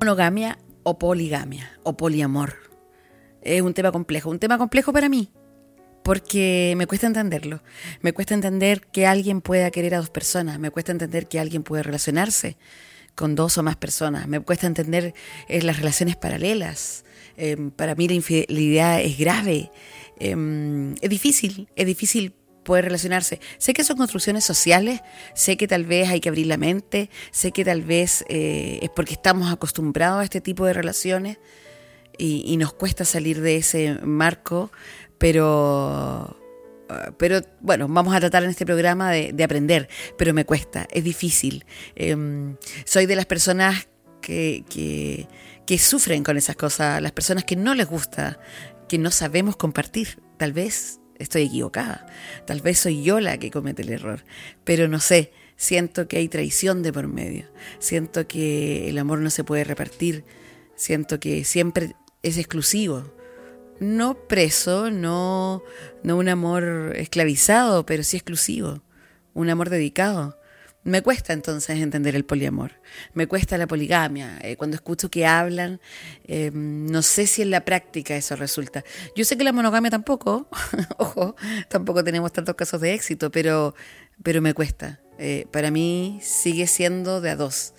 Monogamia o poligamia o poliamor. Es un tema complejo, un tema complejo para mí, porque me cuesta entenderlo. Me cuesta entender que alguien pueda querer a dos personas, me cuesta entender que alguien puede relacionarse con dos o más personas, me cuesta entender eh, las relaciones paralelas. Em, para mí la infidelidad es grave, em, es difícil, es difícil poder relacionarse. Sé que son construcciones sociales, sé que tal vez hay que abrir la mente, sé que tal vez eh, es porque estamos acostumbrados a este tipo de relaciones y, nos cuesta salir de ese marco, pero, pero bueno, vamos a tratar en este programa de, aprender, pero me cuesta, es difícil. Em, soy de las personas que, que sufren con esas cosas, las personas que no les gusta, que no sabemos compartir, tal vez estoy equivocada. Tal vez soy yo la que comete el error, pero no sé, siento que hay traición de por medio, siento que el amor no se puede repartir, siento que siempre es exclusivo. No preso, no, no un amor esclavizado, pero sí exclusivo, un amor dedicado. Me cuesta entonces entender el poliamor, me cuesta la poligamia. Eh, cuando escucho que hablan, eh, no sé si en la práctica eso resulta. Yo sé que la monogamia tampoco, ojo, tampoco tenemos tantos casos de éxito, pero, pero me cuesta. Eh, para mí sigue siendo de a dos.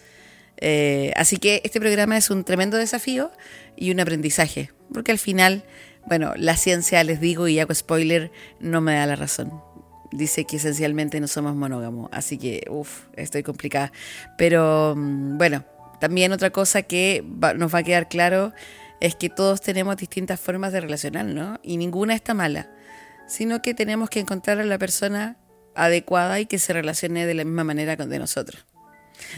así que este programa es un tremendo desafío y un aprendizaje, porque al final, bueno, la ciencia, les digo y hago spoiler, no me da la razón dice que esencialmente no somos monógamos, así que, uff, estoy complicada. Pero mm, bueno, también otra cosa que nos va a quedar claro es que todos tenemos distintas formas de relacionarnos y ninguna está mala, sino que tenemos que encontrar a la persona adecuada y que se relacione de la misma manera con de nosotros.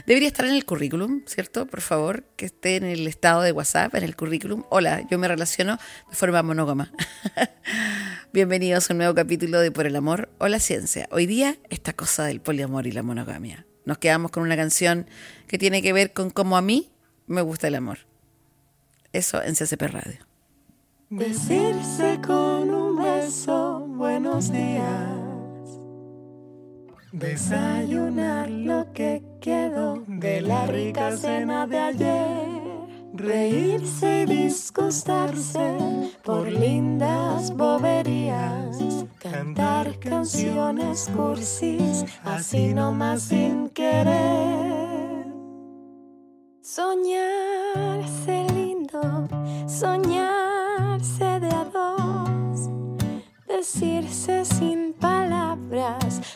Debería estar en el currículum, ¿cierto? Por favor, que esté en el estado de WhatsApp, en el currículum. Hola, yo me relaciono de forma monógama. Bienvenidos a un nuevo capítulo de Por el Amor o la Ciencia. Hoy día, esta cosa del poliamor y la monogamia. Nos quedamos con una canción que tiene que ver con cómo a mí me gusta el amor. Eso en CCP Radio. Decirse con un beso, buenos días Desayunar lo que quedó de la rica cena de ayer. Reírse y disgustarse por lindas boberías. Cantar canciones cursis, así nomás sin querer. Soñarse lindo, soñarse de a dos. Decirse sin palabras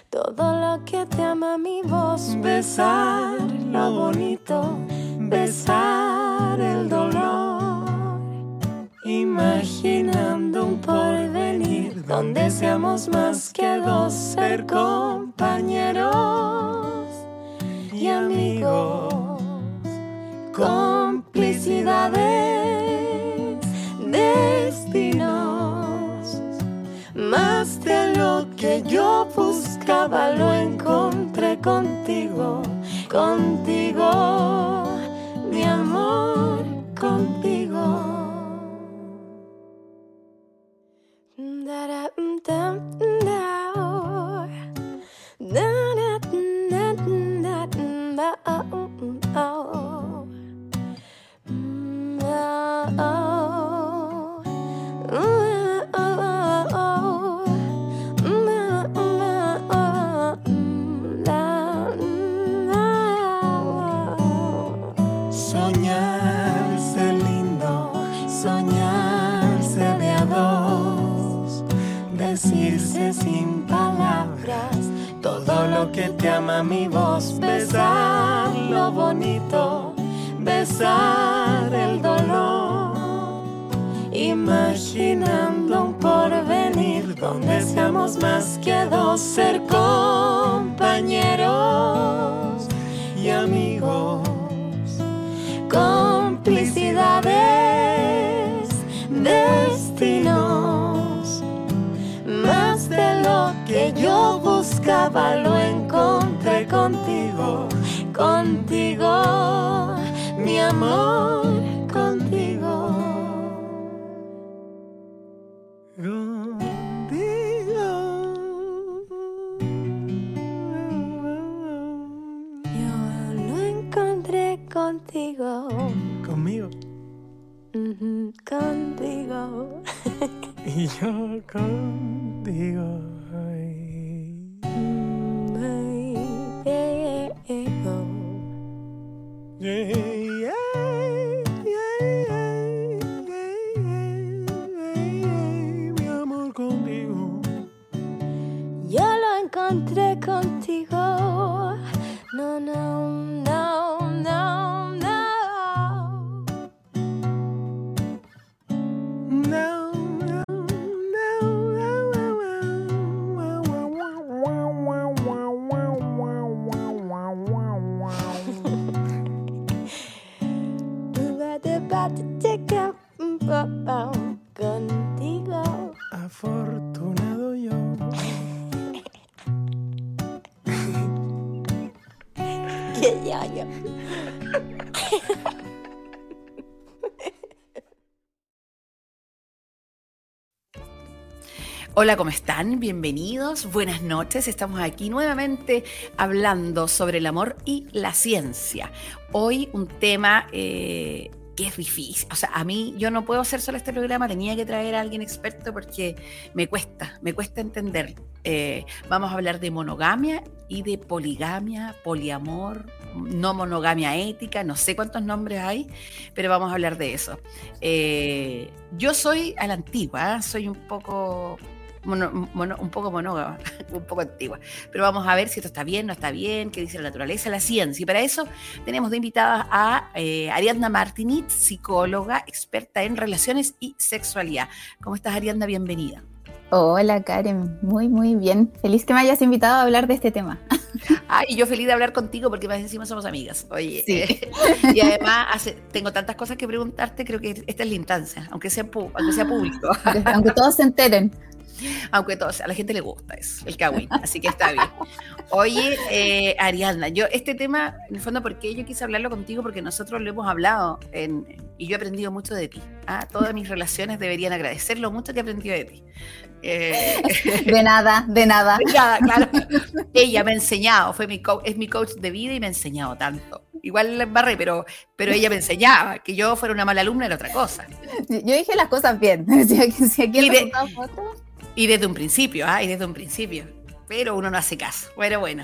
todo lo que te ama mi voz, besar lo bonito, besar el dolor, imaginando un porvenir donde seamos más que dos, ser compañeros y amigos, complicidades, que yo busco lo encontré contigo, contigo, mi amor, contigo. Que ama mi voz, besar lo bonito, besar el dolor, imaginando un porvenir donde seamos más que dos, ser compañeros y amigos, yo buscaba lo encontré contigo, contigo, mi amor, contigo. Contigo. Yo lo encontré contigo. Conmigo. Contigo. Y yo contigo. Yeah, yeah, yeah, yeah, yeah, yeah, Mi amor contigo. Yo lo encontré contigo. No, no, no, Que yo, yo. Hola, ¿cómo están? Bienvenidos, buenas noches. Estamos aquí nuevamente hablando sobre el amor y la ciencia. Hoy un tema eh, que es difícil. O sea, a mí yo no puedo hacer solo este programa, tenía que traer a alguien experto porque me cuesta, me cuesta entender. Eh, vamos a hablar de monogamia y de poligamia, poliamor, no monogamia ética, no sé cuántos nombres hay, pero vamos a hablar de eso. Eh, yo soy a la antigua, ¿eh? soy un poco mono- mono- un poco monógama, un poco antigua. Pero vamos a ver si esto está bien, no está bien, qué dice la naturaleza, la ciencia. Y para eso tenemos de invitada a eh, Ariadna Martinitz, psicóloga, experta en relaciones y sexualidad. ¿Cómo estás, Ariadna? Bienvenida. Hola Karen, muy muy bien. Feliz que me hayas invitado a hablar de este tema. Ah, y yo feliz de hablar contigo porque más encima somos amigas. Oye, Sí. eh, y además hace- tengo tantas cosas que preguntarte, creo que esta es la instancia, aunque sea, pu- aunque sea público. Aunque, aunque todos se enteren. Aunque todos, a la gente le gusta eso, el kawin, así que está bien. Oye, eh, Ariadna, yo este tema, en el fondo, porque yo quise hablarlo contigo? Porque nosotros lo hemos hablado en- y yo he aprendido mucho de ti. ¿ah? Todas mis relaciones deberían agradecer lo mucho que he aprendido de ti. Eh, De nada, de nada. nada, claro. Ella me ha enseñado, fue mi co- es mi coach de vida y me ha enseñado tanto. Igual la embarré, pero, pero ella me enseñaba. Que yo fuera una mala alumna era otra cosa. Yo dije las cosas bien. Si aquí, si aquí Y de- Y desde un principio, ¿ah? Y desde un principio. Pero uno no hace caso. Bueno, bueno.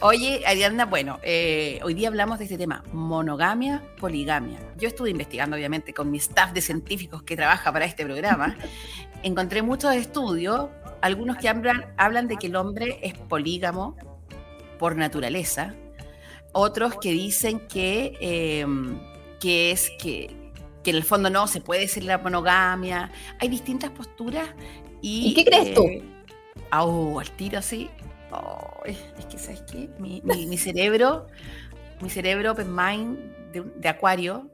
Oye, Ariadna, bueno, eh, hoy día hablamos de este tema, monogamia, poligamia. Yo estuve investigando, obviamente, con mi staff de científicos que trabaja para este programa. Encontré muchos estudios, algunos que hablan, hablan de que el hombre es polígamo por naturaleza, otros que dicen que, eh, que es que, que en el fondo no se puede decir la monogamia. Hay distintas posturas. ¿Y, ¿Y qué crees tú? au, al tiro así. Oh, es es que, ¿sabes qué? Mi, mi- mi cerebro, mi cerebro open mind de, de acuario,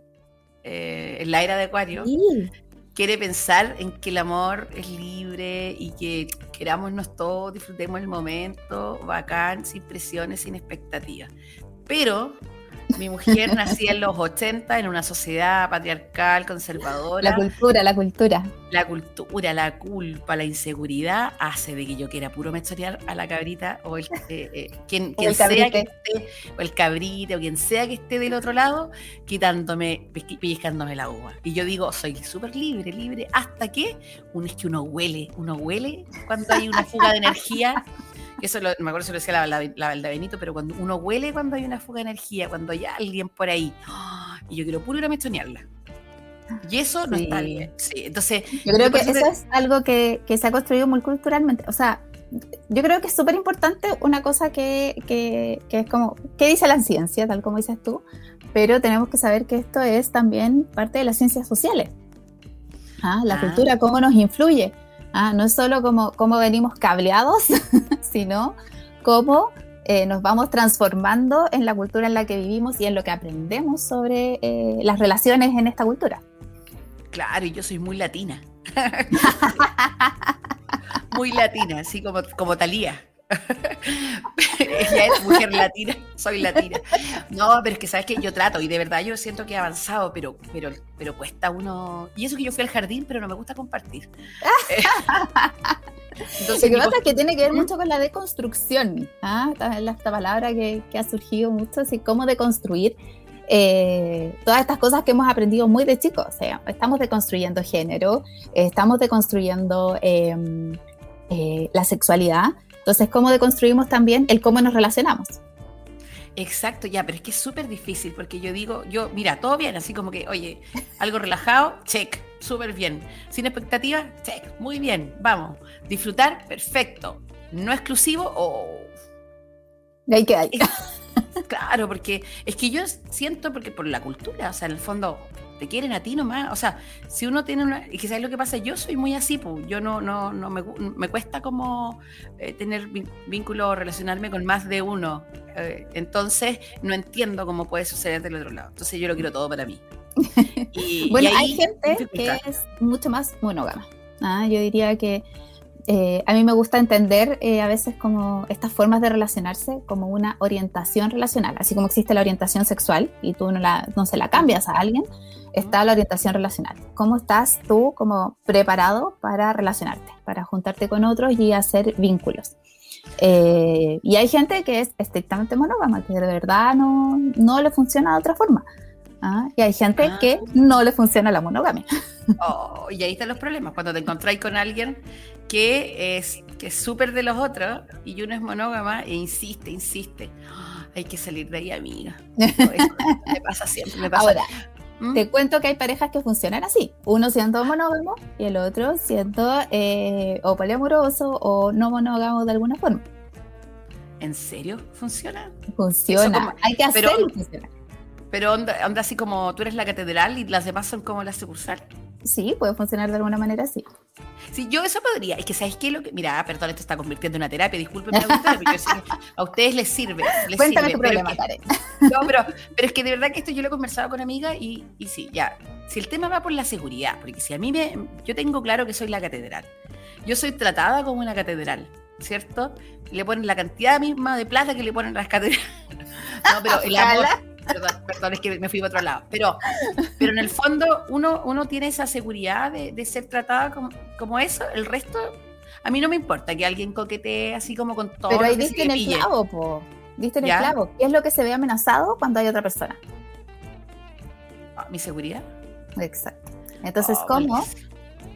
eh, en la era de acuario, sí. quiere pensar en que el amor es libre y que querámonos todos, disfrutemos el momento, bacán, sin presiones, sin expectativas. Pero mi mujer nacía en los 80 en una sociedad patriarcal, conservadora. La cultura, la cultura. La cultura, la culpa, la inseguridad hace de que yo quiera puro mechorear a la cabrita o el, eh, eh, quien, quien el sea que esté, o el cabrito, o quien sea que esté del otro lado, quitándome, pellizcándome la uva. Y yo digo, soy súper libre, libre, hasta que uno es que uno huele, uno huele cuando hay una fuga de energía. Eso lo, me acuerdo si lo decía la, la, la Valda Benito, pero cuando uno huele cuando hay una fuga de energía, cuando hay alguien por ahí, ¡ah! y yo quiero puro ir a mechonearla. Y eso no está Sí. bien. Sí, entonces, Yo creo que eso eso te- es algo que, que se ha construido muy culturalmente. O sea, yo creo que es súper importante una cosa que, que, que es como, ¿qué dice la ciencia? Tal como dices tú. Pero tenemos que saber que esto es también parte de las ciencias sociales. Ah, la Ah. cultura, cómo nos influye. Ah, no es solo como cómo venimos cableados, sino cómo eh, nos vamos transformando en la cultura en la que vivimos y en lo que aprendemos sobre eh, las relaciones en esta cultura. Claro, y yo soy muy latina. muy latina, así como, como Talía. Ella es mujer latina, soy latina. No, pero es que sabes que yo trato y de verdad yo siento que he avanzado, pero, pero, pero cuesta uno. Y eso que yo fui al jardín, pero no me gusta compartir. Entonces, Lo que pasa es que tiene que ver ¿Mm? mucho con la deconstrucción. ¿ah? Esta, palabra que, que ha surgido mucho, así como deconstruir eh, todas estas cosas que hemos aprendido muy de chicos. O sea, estamos deconstruyendo género, estamos deconstruyendo eh, eh, la sexualidad. Entonces, ¿cómo deconstruimos también el cómo nos relacionamos? Exacto, ya, pero es que es súper difícil porque yo digo, yo, mira, todo bien, así como que, oye, algo relajado, check, súper bien. Sin expectativas, check, muy bien, vamos. Disfrutar, perfecto. No exclusivo, o De ahí que hay. Claro, porque es que yo siento, porque por la cultura, o sea, en el fondo te quieren a ti nomás, o sea, si uno tiene una, y que sabes lo que pasa, yo soy muy así, pues, yo no, no, no me, me cuesta como eh, tener vínculo o relacionarme con más de uno, eh, entonces no entiendo cómo puede suceder del otro lado, entonces yo lo quiero todo para mí. Y, Bueno, y hay gente que es mucho más monógama. ¿ah? Yo diría que eh, a mí me gusta entender eh, a veces como estas formas de relacionarse como una orientación relacional, así como existe la orientación sexual y tú no, la, no se la cambias a alguien, está la orientación relacional. ¿Cómo estás tú como preparado para relacionarte, para juntarte con otros y hacer vínculos? Eh, y hay gente que es estrictamente monógama, que de verdad no, no le funciona de otra forma. ¿ah? Y hay gente Ah. que no le funciona la monogamia. Oh, y ahí están los problemas, cuando te encontráis con alguien que es que es súper de los otros y uno es monógama e insiste, insiste. Ah, hay que salir de ahí, amiga. Me pasa siempre, me pasa. Ahora, ¿Mm? te cuento que hay parejas que funcionan así, uno siendo monógamo y el otro siendo eh, o poliamoroso o no monógamo de alguna forma. ¿En serio funciona? Funciona, como- hay que pero- hacerlo funcionar. Pero onda, onda así como tú eres la catedral y las demás son como las sucursales. Sí, puede funcionar de alguna manera así. Sí, yo eso podría. Es que, ¿sabes qué? Lo que, mira, perdón, esto está convirtiendo en una terapia. Discúlpenme, pero yo sé que a ustedes les sirve. Les Cuéntame sirve, tu problema, que- Karen. No, pero, pero es que de verdad que esto yo lo he conversado con amigas y, y sí, ya. Si el tema va por la seguridad, porque si a mí me. Yo tengo claro que soy la catedral. Yo soy tratada como una catedral, ¿cierto? Le ponen la cantidad misma de plata que le ponen las catedrales. No, pero el amor. Perdón, perdón, es que me fui para otro lado. Pero, pero en el fondo, uno, uno tiene esa seguridad de, de ser tratada como, como eso. El resto, a mí no me importa que alguien coquetee así como con todo. Pero ahí diste en el pille. clavo, po. Diste en el clavo. ¿Qué es lo que se ve amenazado cuando hay otra persona? Ah, Mi seguridad. Exacto. Entonces, Oh, ¿cómo.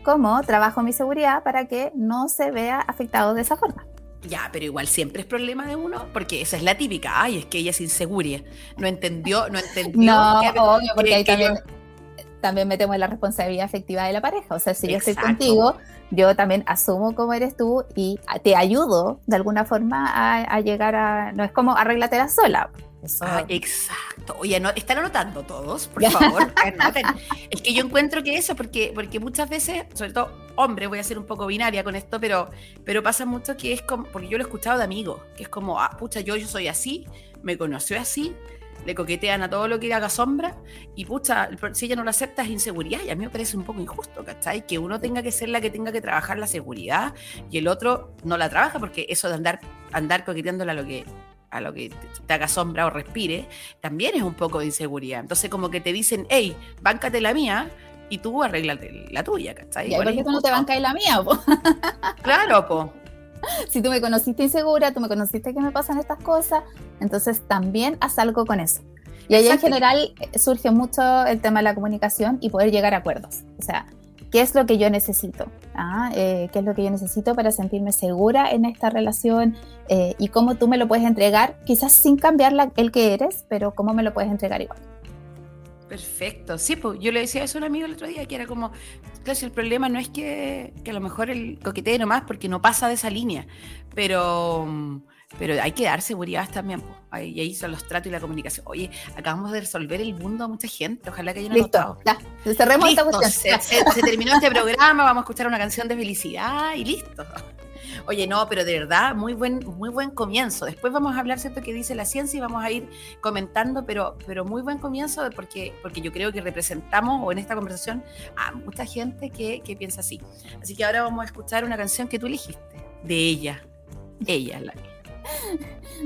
¿cómo trabajo mi seguridad para que no se vea afectado de esa forma? Ya, pero igual siempre es problema de uno, porque esa es la típica. Ay, es que ella es insegura. No entendió, no entendió. No, que- obvio, porque que- ahí que también, yo- también metemos la responsabilidad afectiva de la pareja. O sea, si yo estoy contigo, yo también asumo cómo eres tú y te ayudo de alguna forma a, a llegar a. No es como arréglatela sola. Eso, Ah, exacto. Oye, no, están anotando todos, por favor. anoten. Es que yo encuentro que eso, porque, porque muchas veces, sobre todo hombre, voy a ser un poco binaria con esto, pero, pero pasa mucho que es como, porque yo lo he escuchado de amigos, que es como, ah, pucha, yo, yo soy así, me conoció así, le coquetean a todo lo que haga sombra, y pucha, si ella no lo acepta es inseguridad, y a mí me parece un poco injusto, ¿cachai? Que uno tenga que ser la que tenga que trabajar la seguridad, y el otro no la trabaja, porque eso de andar, andar coqueteándola a lo que a lo que te, haga sombra o respire, también es un poco de inseguridad. Entonces, como que te dicen, hey, báncate la mía y tú arréglate la tuya, ¿cachai? ¿Y por qué tú no te bancas la mía? po? Claro, po. si tú me conociste insegura, tú me conociste que me pasan estas cosas, entonces también haz algo con eso. Y ahí en general eh, surge mucho el tema de la comunicación y poder llegar a acuerdos. O sea, ¿qué es lo que yo necesito? Ah, eh, ¿Qué es lo que yo necesito para sentirme segura en esta relación? Eh, y cómo tú me lo puedes entregar, quizás sin cambiar la- el que eres, pero cómo me lo puedes entregar igual. Perfecto. Sí, pues yo le decía eso a un amigo el otro día, que era como, claro, si el problema no es que, que a lo mejor el coquetee nomás, porque no pasa de esa línea, pero, mm, pero hay que dar seguridad también, pues. Ahí- Y ahí son los tratos y la comunicación. Oye, acabamos de resolver el mundo a mucha gente, ojalá que hayan Listo, anotado. ya, cerremos esta Listo, cuestión. se, se- se terminó este programa, vamos a escuchar una canción de felicidad y listo. Oye, no, pero de verdad, muy buen, muy buen comienzo. Después vamos a hablar, ¿cierto?, que dice la ciencia y vamos a ir comentando, pero, pero muy buen comienzo porque, porque yo creo que representamos, o en esta conversación, a mucha gente que, que piensa así. Así que ahora vamos a escuchar una canción que tú elegiste, de ella. Ella, la-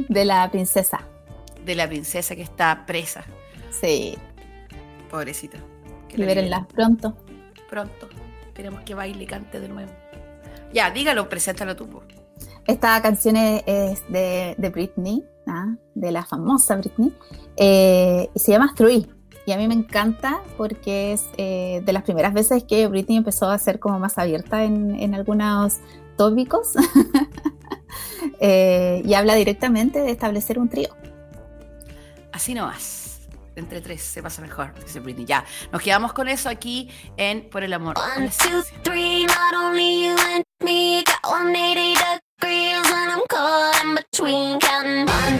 De la princesa. de la princesa que está presa, Sí, pobrecita. Que la libérenla pronto. pronto. Esperemos que baile y cante de nuevo. Ya, dígalo, preséntalo tú. Esta canción es, de, de Britney ¿ah? de la famosa Britney, eh, y se llama Three. Y a mí me encanta porque es eh, de las primeras veces que Britney empezó a ser como más abierta en, en algunos tópicos Eh, y habla directamente de establecer un trío. Así no vas. Entre tres se pasa mejor, dice Britney. Ya, nos quedamos con eso aquí en Por el Amor. One, two, three, not only you and me got 180 degrees and I'm caught in between counting one,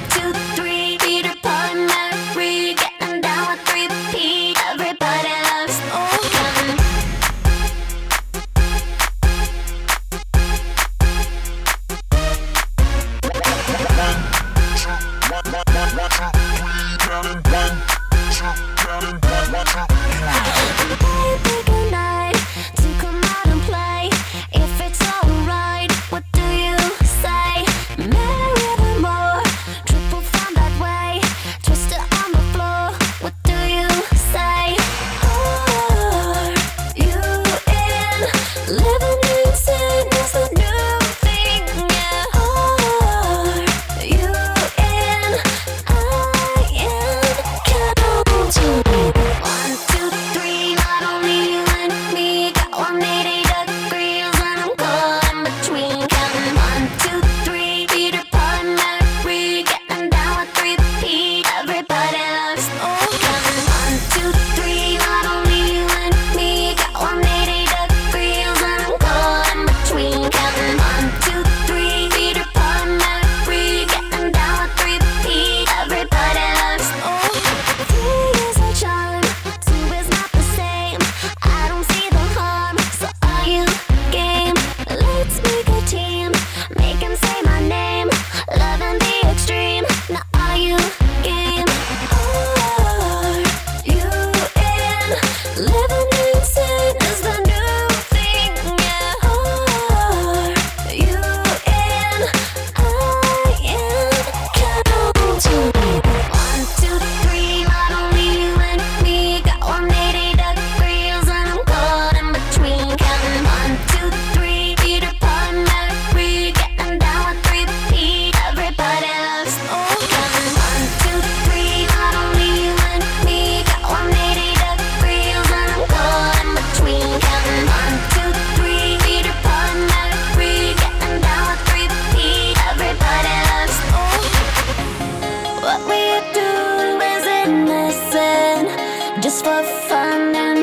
just for fun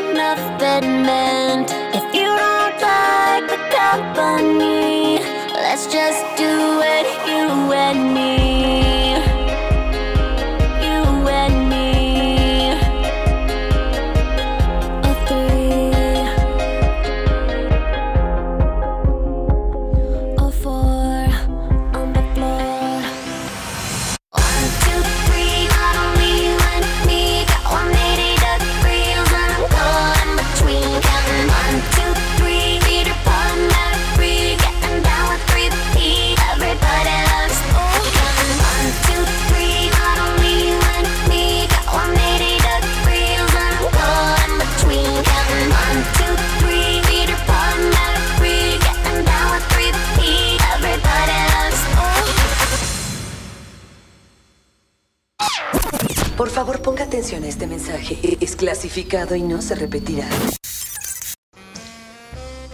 Y no se repetirá.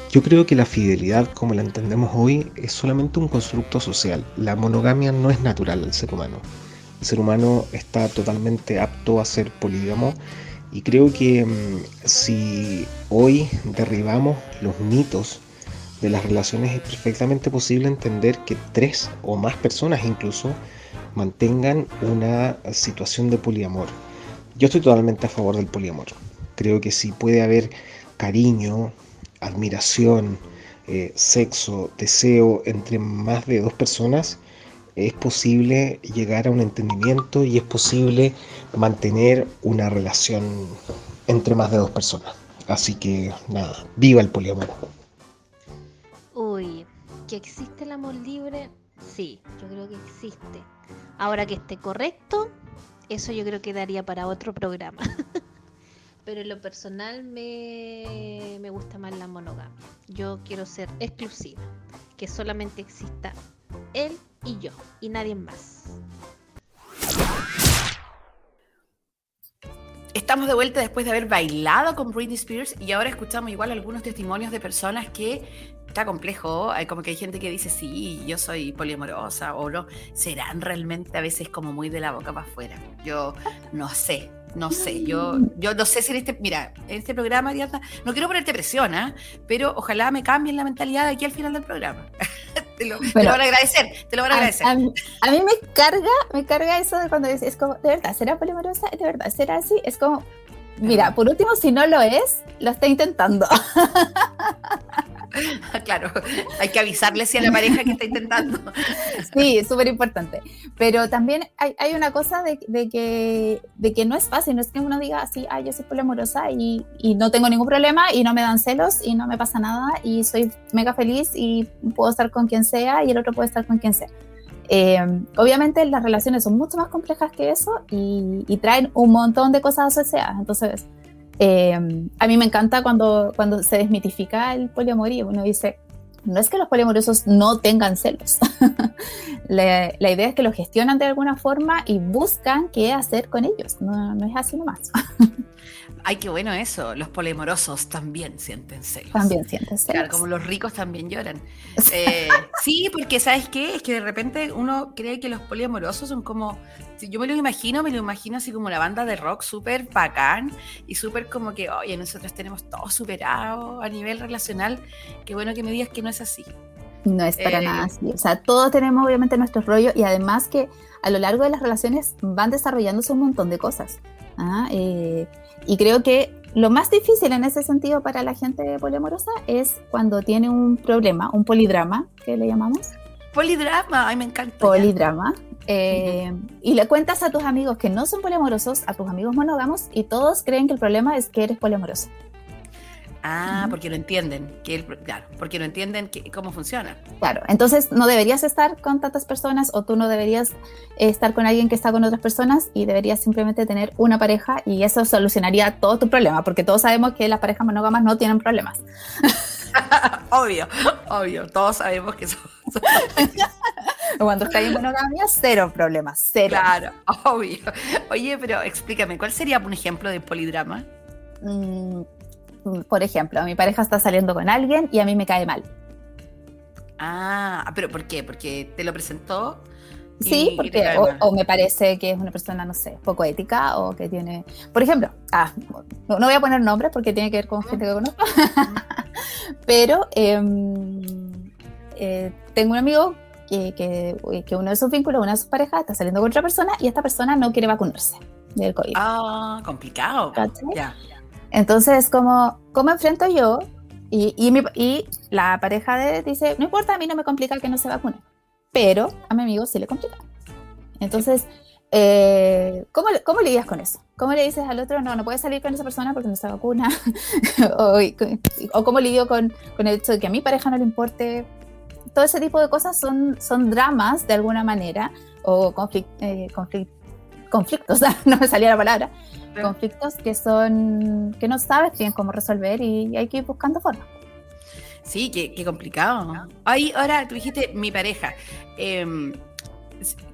Yo creo que la fidelidad, como la entendemos hoy, es solamente un constructo social. La monogamia no es natural al ser humano. El ser humano está totalmente apto a ser polígamo y creo que mm, si hoy derribamos los mitos de las relaciones es perfectamente posible entender que tres o más personas incluso mantengan una situación de poliamor. Yo estoy totalmente a favor del poliamor. Creo que si puede haber cariño, admiración, eh, sexo, deseo entre más de dos personas, es posible llegar a un entendimiento y es posible mantener una relación entre más de dos personas. Así que nada, viva el poliamor. Uy, ¿que existe el amor libre? Sí, yo creo que existe. Ahora que esté correcto, eso yo creo que daría para otro programa. Pero en lo personal me, me gusta más la monogamia. Yo quiero ser exclusiva, que solamente exista él y yo y nadie más. Estamos de vuelta después de haber bailado con Britney Spears y ahora escuchamos igual algunos testimonios de personas que está complejo, hay como que hay gente que dice sí, yo soy poliamorosa o no, serán realmente a veces como muy de la boca para afuera. Yo no sé, no sé, yo, yo no sé si en este, mira, en este programa, Diana, no quiero ponerte presión, ¿ah? pero ojalá me cambien la mentalidad de aquí al final del programa. te, lo, te, lo, van a agradecer, te lo van a agradecer. A, mí, a, mí, me carga, me carga eso de cuando es como, de verdad, ¿será poliamorosa? ¿De verdad será así? Es como, mira, por último, si no lo es, lo está intentando. claro, hay que avisarle si a la pareja que está intentando. sí, es súper importante. Pero también hay, hay una cosa de, de, que, de que no es fácil, no es que uno diga así, ay, yo soy poliamorosa y, y no tengo ningún problema y no me dan celos y no me pasa nada y soy mega feliz y puedo estar con quien sea y el otro puede estar con quien sea. Eh, obviamente las relaciones son mucho más complejas que eso y, y traen un montón de cosas asociadas. Entonces, eh, a mí me encanta cuando, cuando se desmitifica el poliamorío. Uno dice, no es que los poliamorosos no tengan celos. la, la, idea es que lo gestionan de alguna forma y buscan qué hacer con ellos. No, no es así nomás. Ay, qué bueno eso. Los polimorosos también sienten celos. También sienten celos. Claro, como los ricos también lloran. Eh, sí, porque ¿sabes qué? Es que de repente uno cree que los poliamorosos son como. Yo me lo imagino, me lo imagino así como una banda de rock súper bacán y súper como que, oye, nosotros tenemos todo superado a nivel relacional. Qué bueno que me digas que no es así. No es para eh, nada así. O sea, todos tenemos obviamente nuestro rollo y además que a lo largo de las relaciones van desarrollándose un montón de cosas. ¿ah? Eh, y creo que lo más difícil en ese sentido para la gente poliamorosa es cuando tiene un problema, un polidrama, que le llamamos. Polidrama, ay, me encanta. Polidrama. Eh, uh -huh. Y le cuentas a tus amigos que no son poliamorosos, a tus amigos monógamos, y todos creen que el problema es que eres poliamoroso. Ah, porque lo entienden, que el, claro, porque no entienden que, cómo funciona. Claro, entonces no deberías estar con tantas personas o tú no deberías estar con alguien que está con otras personas y deberías simplemente tener una pareja y eso solucionaría todo tu problema, porque todos sabemos que las parejas monógamas no tienen problemas. obvio, obvio, todos sabemos que son... son... Cuando estás en monogamia, cero problemas, cero. Claro, obvio. Oye, pero explícame, ¿cuál sería un ejemplo de polidrama? Mm, por ejemplo, mi pareja está saliendo con alguien y a mí me cae mal. Ah, pero ¿por qué? Porque te lo presentó. Sí, porque o, o, me parece que es una persona, no sé, poco ética o que tiene, por ejemplo, ah, no, no voy a poner nombres porque tiene que ver con gente que conozco, pero eh, eh, tengo un amigo que, que, que, uno de sus vínculos, una de sus parejas está saliendo con otra persona y esta persona no quiere vacunarse del COVID. Ah, complicado. Ya. Entonces, como, ¿cómo enfrento yo? Y, y, mi, y, la pareja de dice, no importa, a mí no me complica que no se vacune, pero a mi amigo sí le complica. Entonces, eh, ¿cómo, ¿cómo lidias con eso? ¿Cómo le dices al otro, no, no puedes salir con esa persona porque no se vacuna? o, o, cómo lidio con, con el hecho de que a mi pareja no le importe? Todo ese tipo de cosas son, son dramas de alguna manera, o conflict, eh, conflict, conflictos, no me salía la palabra, conflictos que son que no sabes bien cómo resolver y hay que ir buscando formas. Sí, qué, qué complicado. Ahí, ahora tú dijiste mi pareja. Eh,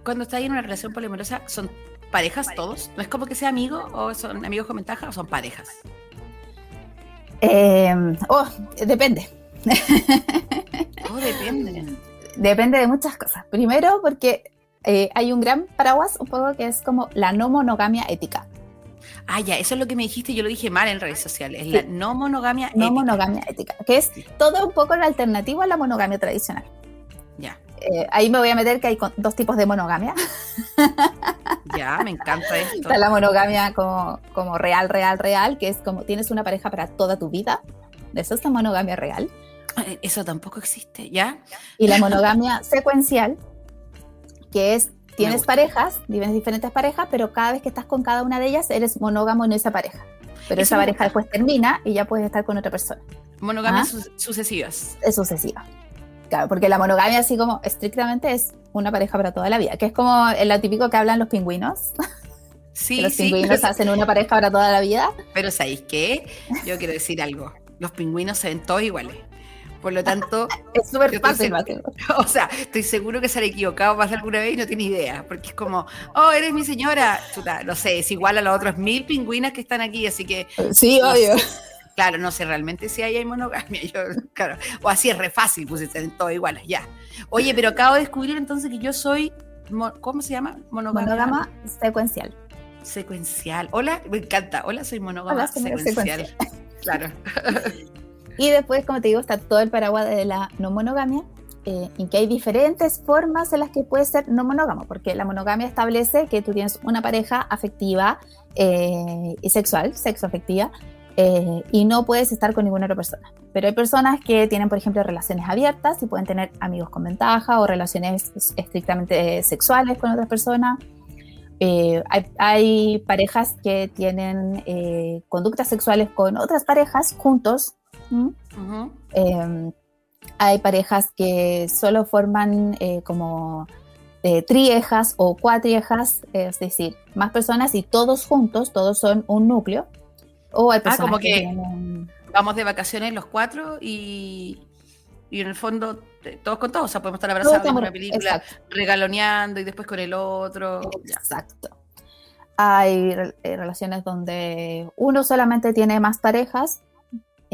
cuando estás en una relación poliamorosa, ¿son parejas todos? ¿No es como que sea amigo o son amigos con ventaja o son parejas? Eh, oh, depende. Oh, depende. Depende de muchas cosas. Primero, porque eh, hay un gran paraguas, un poco que es como la no monogamia ética. Ah, ya, eso es lo que me dijiste, yo lo dije mal en redes sociales, sí. la no monogamia no ética. No monogamia ética, que es todo un poco la alternativa a la monogamia tradicional. Ya. Eh, ahí me voy a meter que hay dos tipos de monogamia. Ya, me encanta esto. Está la monogamia como, como real, real, real, que es como tienes una pareja para toda tu vida. Eso es la monogamia real. Eh, eso tampoco existe, ¿ya? Y la monogamia secuencial, que es tienes parejas, tienes diferentes parejas, pero cada vez que estás con cada una de ellas eres monógamo en esa pareja. Pero esa pareja después termina y ya puedes estar con otra persona. Monogamias ¿Ah? sucesivas. Es sucesiva. Claro, porque la monogamia así como estrictamente es una pareja para toda la vida, que es como lo típico que hablan los pingüinos. Sí, los sí, pingüinos pero... hacen una pareja para toda la vida. Pero ¿sabéis qué? Yo quiero decir algo. Los pingüinos se ven todos iguales. Por lo tanto, Es súper fácil. o sea, estoy seguro que se han equivocado más de alguna vez y no tiene idea, porque es como, oh, eres mi señora. Chuta, no sé, es igual a los otros mil pingüinas que están aquí, así que, Sí, No obvio. claro, no sé realmente si ahí hay monogamia. Yo, claro, o así es re fácil, pues están todos iguales, ya. Oye, pero acabo de descubrir entonces que yo soy, mo- ¿cómo se llama? Monogamia Monógama secuencial. secuencial. Hola, me encanta. Hola, soy monógama Hola, soy secuencial. Claro. Y después, como te digo, está todo el paraguas de la no monogamia, eh, en que hay diferentes formas en las que puede ser no monógamo, porque la monogamia establece que tú tienes una pareja afectiva eh, y sexual, sexo afectiva, eh, y no puedes estar con ninguna otra persona. Pero hay personas que tienen, por ejemplo, relaciones abiertas y pueden tener amigos con ventaja o relaciones estrictamente eh, sexuales con otras personas. Eh, hay, hay parejas que tienen eh, conductas sexuales con otras parejas juntos. ¿M? Ujú. Eh, hay parejas que solo forman eh, como eh, triejas o cuatriejas, es decir, más personas y todos juntos, todos son un núcleo. O hay personas Ah, como que, que- tienen- Vamos de vacaciones los cuatro y, y en el fondo eh, todos con todos. O sea, podemos estar abrazados en una película, Exacto. regaloneando y después con el otro. Ya. Exacto. Hay re- relaciones donde uno solamente tiene más parejas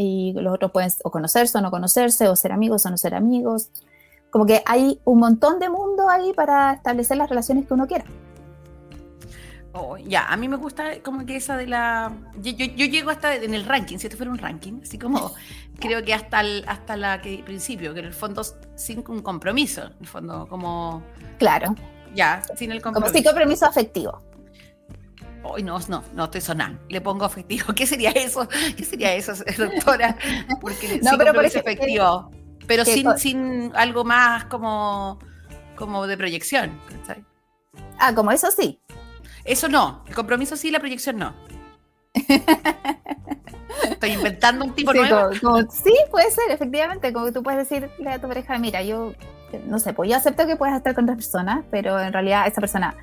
y los otros pueden o conocerse o no conocerse, o ser amigos o no ser amigos. Como que hay un montón de mundo ahí para establecer las relaciones que uno quiera. Oh, ya, a mí me gusta como que esa de la... Yo, yo- yo llego hasta en el ranking, si esto fuera un ranking, así como creo que hasta, el, hasta la que principio, que en el fondo sin un compromiso, en el fondo como... Claro, Ya, sin el como compromiso. sí compromiso afectivo. Ay, no, no, no estoy sonando. Le pongo afectivo. ¿Qué sería eso? ¿Qué sería eso, doctora? Porque No, sí, pero por. Pero que sin, sin algo más como, como de proyección. Ah, como eso sí. Eso no. El compromiso sí, la proyección no. Estoy inventando un tipo Sí, nuevo. como- como- sí, puede ser, efectivamente. Como que tú puedes decirle a tu pareja, mira, yo no sé, pues yo acepto que puedas estar con otras personas, pero en realidad esa persona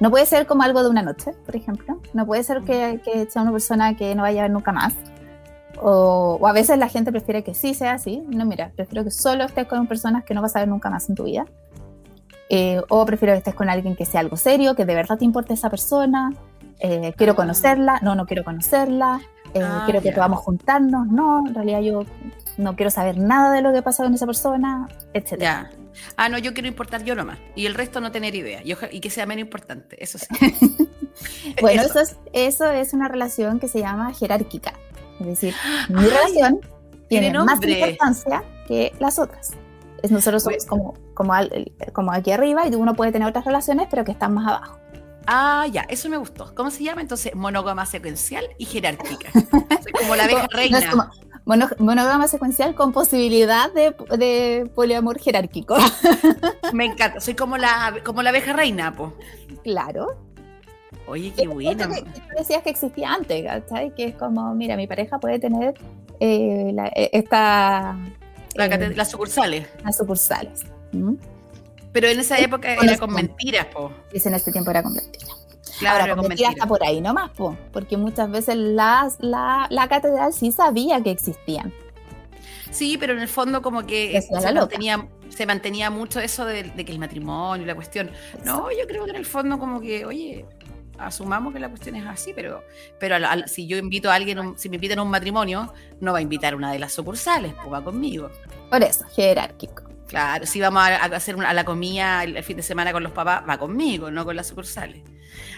no puede ser como algo de una noche, por ejemplo. No puede ser que, que sea una persona que no vaya a ver nunca más. O, o a veces la gente prefiere que sí sea así. No, mira, prefiero que solo estés con personas que no vas a ver nunca más en tu vida. Eh, o prefiero que estés con alguien que sea algo serio, que de verdad te importe esa persona. Eh, quiero Ah. conocerla, no, no quiero conocerla. Eh, Ah, quiero que ya. podamos juntarnos, no, en realidad yo no quiero saber nada de lo que pasa con esa persona, etc. Ah, no, yo quiero importar yo nomás. Y el resto no tener idea. Y, y que sea menos importante. Eso sí. Bueno, Eso. eso es, eso es una relación que se llama jerárquica. Es decir, mi relación tiene tiene más importancia que las otras. Es, nosotros somos como, como, al- como aquí arriba y uno puede tener otras relaciones, pero que están más abajo. Ah, ya, eso me gustó. ¿Cómo se llama? Entonces, monógama secuencial y jerárquica. Soy como la abeja No reina. es como mono- monógama secuencial con posibilidad de, de poliamor jerárquico. Me encanta. Soy como la, como la abeja reina, po. claro. Oye, qué buena. Que, decías que existía antes, ¿cachai? Que es como, mira, mi pareja puede tener eh, la- eh, esta, La eh, las sucursales. las sucursales. ¿Mm? Pero en esa época era las con mentiras, po. Y ese en este tiempo era con mentira. Claro, Ahora, mentiras. está por ahí nomás, po, porque muchas veces las- la, la catedral sí sabía que existían. Sí, pero en el fondo como que se mantenía, se mantenía mucho eso de, de que el matrimonio la cuestión. No, yo creo que en el fondo como que, oye, asumamos que la cuestión es así, pero, pero si yo invito a alguien, un- si me invitan a un matrimonio, no va a invitar una de las sucursales, pues va conmigo. Por eso, jerárquico. Claro, si vamos a, a hacer una- a la comida el, el fin de semana con los papás, va conmigo, no con las sucursales.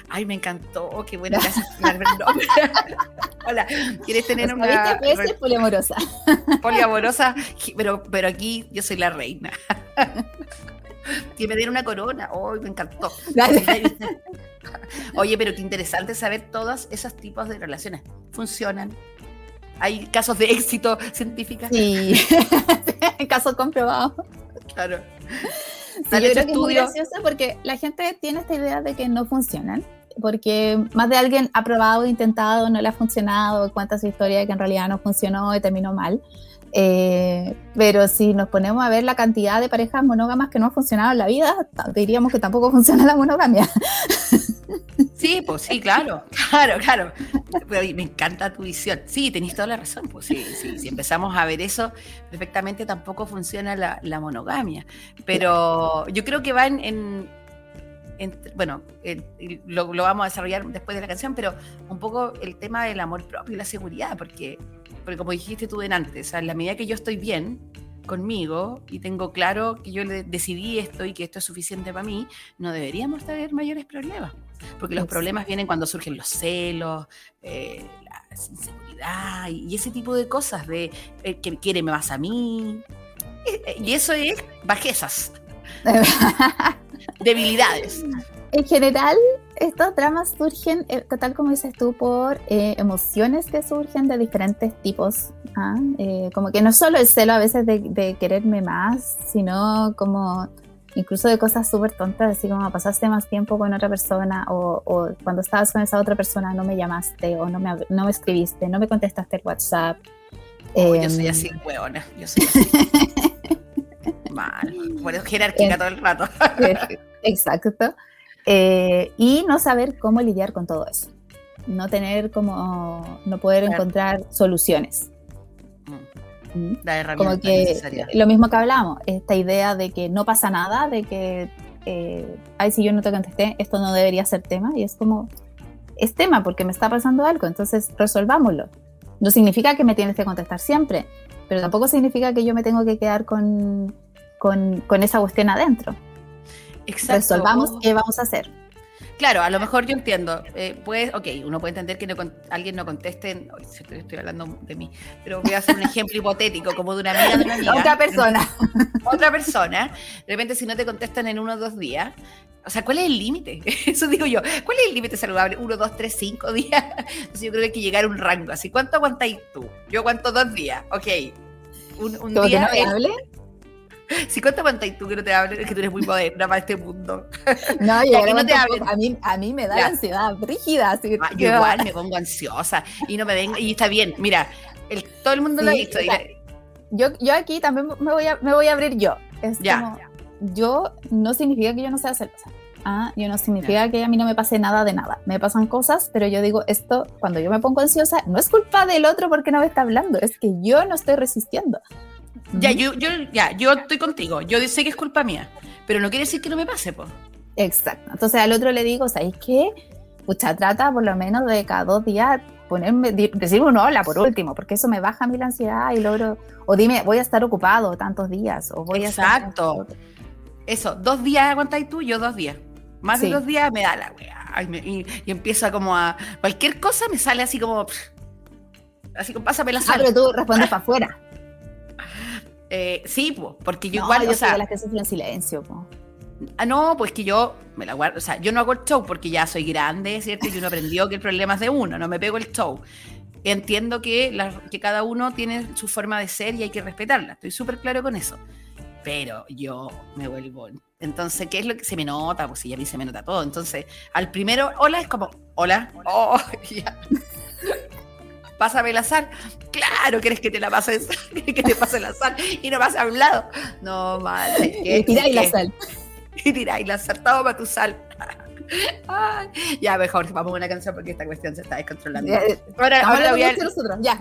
Ay, me encantó, qué buena nombre. Hola, ¿quieres tener O sea, ¿viste? una Puede re- ser poliamorosa. poliamorosa? Pero, pero aquí yo soy la reina. que me den una corona. Ay, me encantó. Oye, pero qué interesante saber todos esos tipos de relaciones. Funcionan. Hay casos de éxito científicos. Sí, caso comprobado. Claro. Sí, ¿Han yo creo que es muy estudios? gracioso porque la gente tiene esta idea de que no funcionan, porque más de alguien ha probado, intentado, no le ha funcionado, cuenta su historia de que en realidad no funcionó y terminó mal. Eh, pero si nos ponemos a ver la cantidad de parejas monógamas que no han funcionado en la vida, diríamos que tampoco funciona la monogamia. Sí, pues sí, claro, claro, claro. Pero me encanta tu visión. Sí, tenéis toda la razón. Pues sí, sí, si empezamos a ver eso, perfectamente tampoco funciona la, la monogamia. Pero yo creo que va en, en- en- bueno, en- lo, lo vamos a desarrollar después de la canción, pero un poco el tema del amor propio y la seguridad, porque, porque como dijiste tú delante, o sea, en la medida que yo estoy bien conmigo y tengo claro que yo decidí esto y que esto es suficiente para mí, no deberíamos tener mayores problemas. Porque los problemas vienen cuando surgen los celos, eh, la inseguridad y, y ese tipo de cosas de eh, que quiere más a mí. Eh, eh, Y eso es bajezas, debilidades. En general, estos dramas surgen, eh, tal como dices tú, por eh, emociones que surgen de diferentes tipos. ¿ah? Eh, como que no solo el celo a veces de, de quererme más, sino como incluso de cosas súper tontas, así como pasaste más tiempo con otra persona o, o cuando estabas con esa otra persona no me llamaste o no me, no me escribiste, no me contestaste el WhatsApp. Oh, yo soy Em, así, hueona. Yo soy así. Mal. Bueno, jerárquica Eh. todo el rato. Exacto. Eh, y no saber cómo lidiar con todo eso. No tener como, no poder Claro. encontrar soluciones. Mm. La herramienta Como que necesaria. lo mismo que hablamos, esta idea de que no pasa nada, de que, eh, ay, si yo no te contesté, esto no debería ser tema. Y es como, es tema porque me está pasando algo, entonces resolvámoslo. No significa que me tienes que contestar siempre, pero tampoco significa que yo me tengo que quedar con, con, con esa cuestión adentro. Exacto. Resolvamos qué vamos a hacer. Claro, a lo mejor yo entiendo. Eh, pues, ok, uno puede entender que no alguien no conteste. sí, estoy, hablando de mí, pero voy a hacer un ejemplo hipotético, como de una amiga de una amiga. Otra persona. Otra persona. De repente, si no te contestan en uno o dos días. O sea, ¿cuál es el límite? Eso digo yo. ¿Cuál es el límite saludable? ¿Uno, dos, tres, cinco días? Entonces yo creo que hay que llegar a un rango. Así, ¿cuánto aguantáis tú? Yo aguanto dos días. Ok. Un, un que día. no me es- hable. Si cuánto aguantáis tú que no te hablen, es que tú eres muy moderna para este mundo. No, Ya, yo que no te hablen. a mí, a mí me da Ya. ansiedad rígida. Así, Ah, yo igual me pongo ansiosa y no me venga, y está bien, mira, el- todo el mundo lo ha Sí, visto. y la- yo, yo aquí también me voy a, me voy a abrir yo. Es Ya. como, yo no significa que yo no sea celosa. Ah, yo no significa que a mí no me pase nada de nada. Me pasan cosas, pero yo digo, esto, cuando yo me pongo ansiosa, no es culpa del otro porque no me está hablando, es que yo no estoy resistiendo. Ya, yo, yo, ya, yo estoy contigo. Yo sé que es culpa mía, pero no quiere decir que no me pase, pues. Exacto. Entonces al otro le digo, ¿sabéis qué? Pucha, trata por lo menos de cada dos días ponerme, decirme un hola por último, porque eso me baja a mí la ansiedad y logro, o dime, voy a estar ocupado tantos días, o voy a Exacto. Eso, dos días aguantáis tú, yo dos días. Más Sí. de dos días me da la weá. Y, me- y, y empieza como a. Cualquier cosa me sale así como. Así como pásame la Ah, sal. pero tú respondes para afuera. Eh, sí, pues, porque yo No, igual, yo o soy sea, de las que sufren silencio. po. Ah, no, pues que yo me la guardo, o sea, yo no hago el show porque ya soy grande, ¿cierto? Y uno aprendió que el problema es de uno, no me pego el show. Entiendo que, la- que cada uno tiene su forma de ser y hay que respetarla, estoy súper claro con eso. Pero yo me vuelvo. Entonces, ¿qué es lo que se me nota? Pues sí, a mí se me nota todo. Entonces, al primero, hola, es como, hola, oh, ya. Pásame la sal. Claro, ¿quieres que te la pases? ¿Quieres que te pase la sal? Y no me has hablado. No, madre. Y tiráis la sal. y tiráis la sal, toma tu sal. Ay, ya, mejor vamos a una canción porque esta cuestión se está descontrolando. Eh, Ahora, Ahora voy a, nosotros, ya.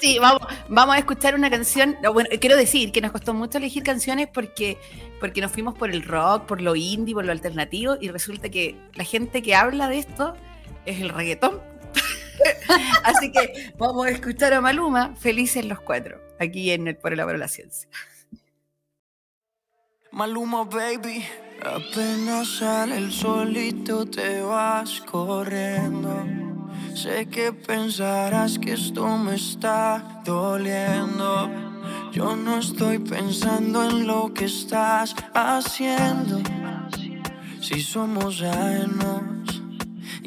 sí, vamos, vamos a escuchar una canción. no, bueno, quiero decir que nos costó mucho elegir canciones porque, porque nos fuimos por el rock, por lo indie, por lo alternativo, y resulta que la gente que habla de esto es el reggaetón. Así que vamos a escuchar a Maluma, felices los cuatro, aquí en el Por el Amor a la Ciencia. Maluma, baby. Apenas sale el solito te vas corriendo. Sé que pensarás que esto me está doliendo. Yo no estoy pensando en lo que estás haciendo. Si somos ajenos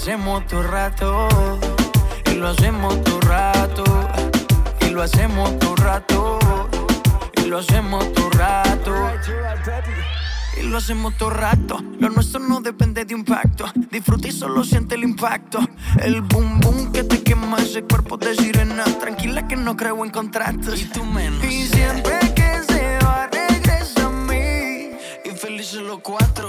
hacemos todo rato. Y lo hacemos todo rato. Y lo hacemos todo rato. Y lo hacemos todo rato. Y lo hacemos todo rato. Lo nuestro no depende de impacto. Disfruta y solo siente el impacto. El boom boom que te quema ese cuerpo de sirena. Tranquila que no creo en contratos. Y tú menos. Y siempre que se va, regresa a mí. Y felices los cuatro.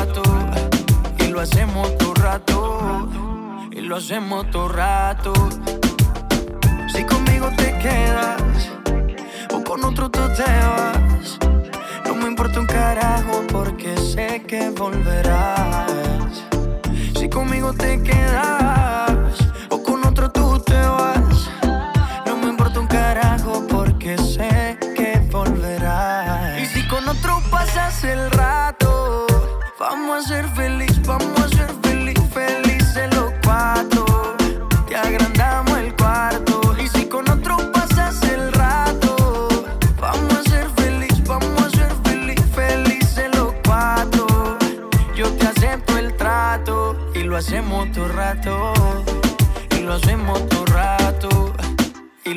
Lo hacemos todo rato. Y lo hacemos todo rato. Si conmigo te quedas o con otro tú te vas, no me importa un carajo porque sé que volverás. Si conmigo te quedas o con otro tú te vas, no me importa un carajo porque sé que volverás. Y si con otro pasas el rato, vamos a ser feliz,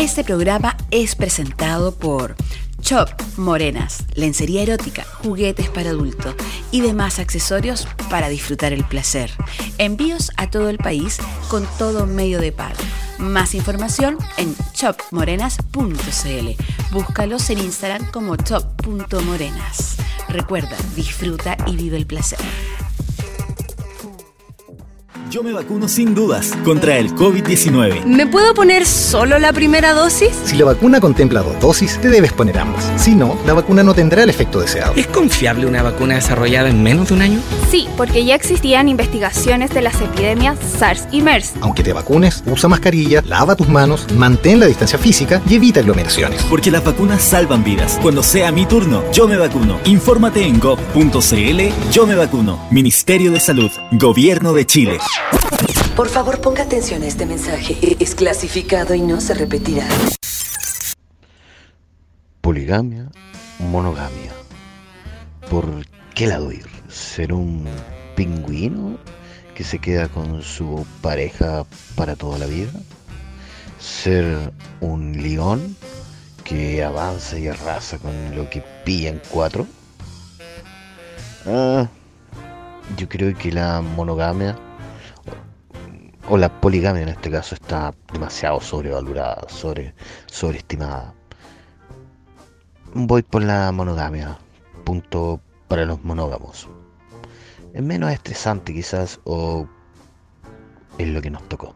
Este programa es presentado por Chop Morenas, lencería erótica, juguetes para adultos y demás accesorios para disfrutar el placer. Envíos a todo el país con todo medio de pago. Más información en chopmorenas.cl. Búscalos en Instagram como chop.morenas. Recuerda, disfruta y vive el placer. Yo me vacuno sin dudas contra el COVID-19. ¿Me puedo poner solo la primera dosis? Si la vacuna contempla dos dosis, te debes poner ambas. Si no, la vacuna no tendrá el efecto deseado. ¿Es confiable una vacuna desarrollada en menos de un año? Sí, porque ya existían investigaciones de las epidemias SARS y MERS. Aunque te vacunes, usa mascarilla, lava tus manos, mantén la distancia física y evita aglomeraciones. Porque las vacunas salvan vidas. Cuando sea mi turno, yo me vacuno. Infórmate en gov.cl Yo me vacuno. Ministerio de Salud. Gobierno de Chile. Por favor, ponga atención a este mensaje. Es clasificado y no se repetirá. Poligamia, monogamia. ¿Por qué lado ir? ¿Ser un pingüino que se queda con su pareja para toda la vida? ¿Ser un león que avanza y arrasa con lo que pilla en cuatro? Ah, yo creo que la monogamia o la poligamia en este caso está demasiado sobrevalorada, sobre, sobreestimada. Voy por la monogamia. Punto para los monógamos. Es menos estresante quizás o es lo que nos tocó.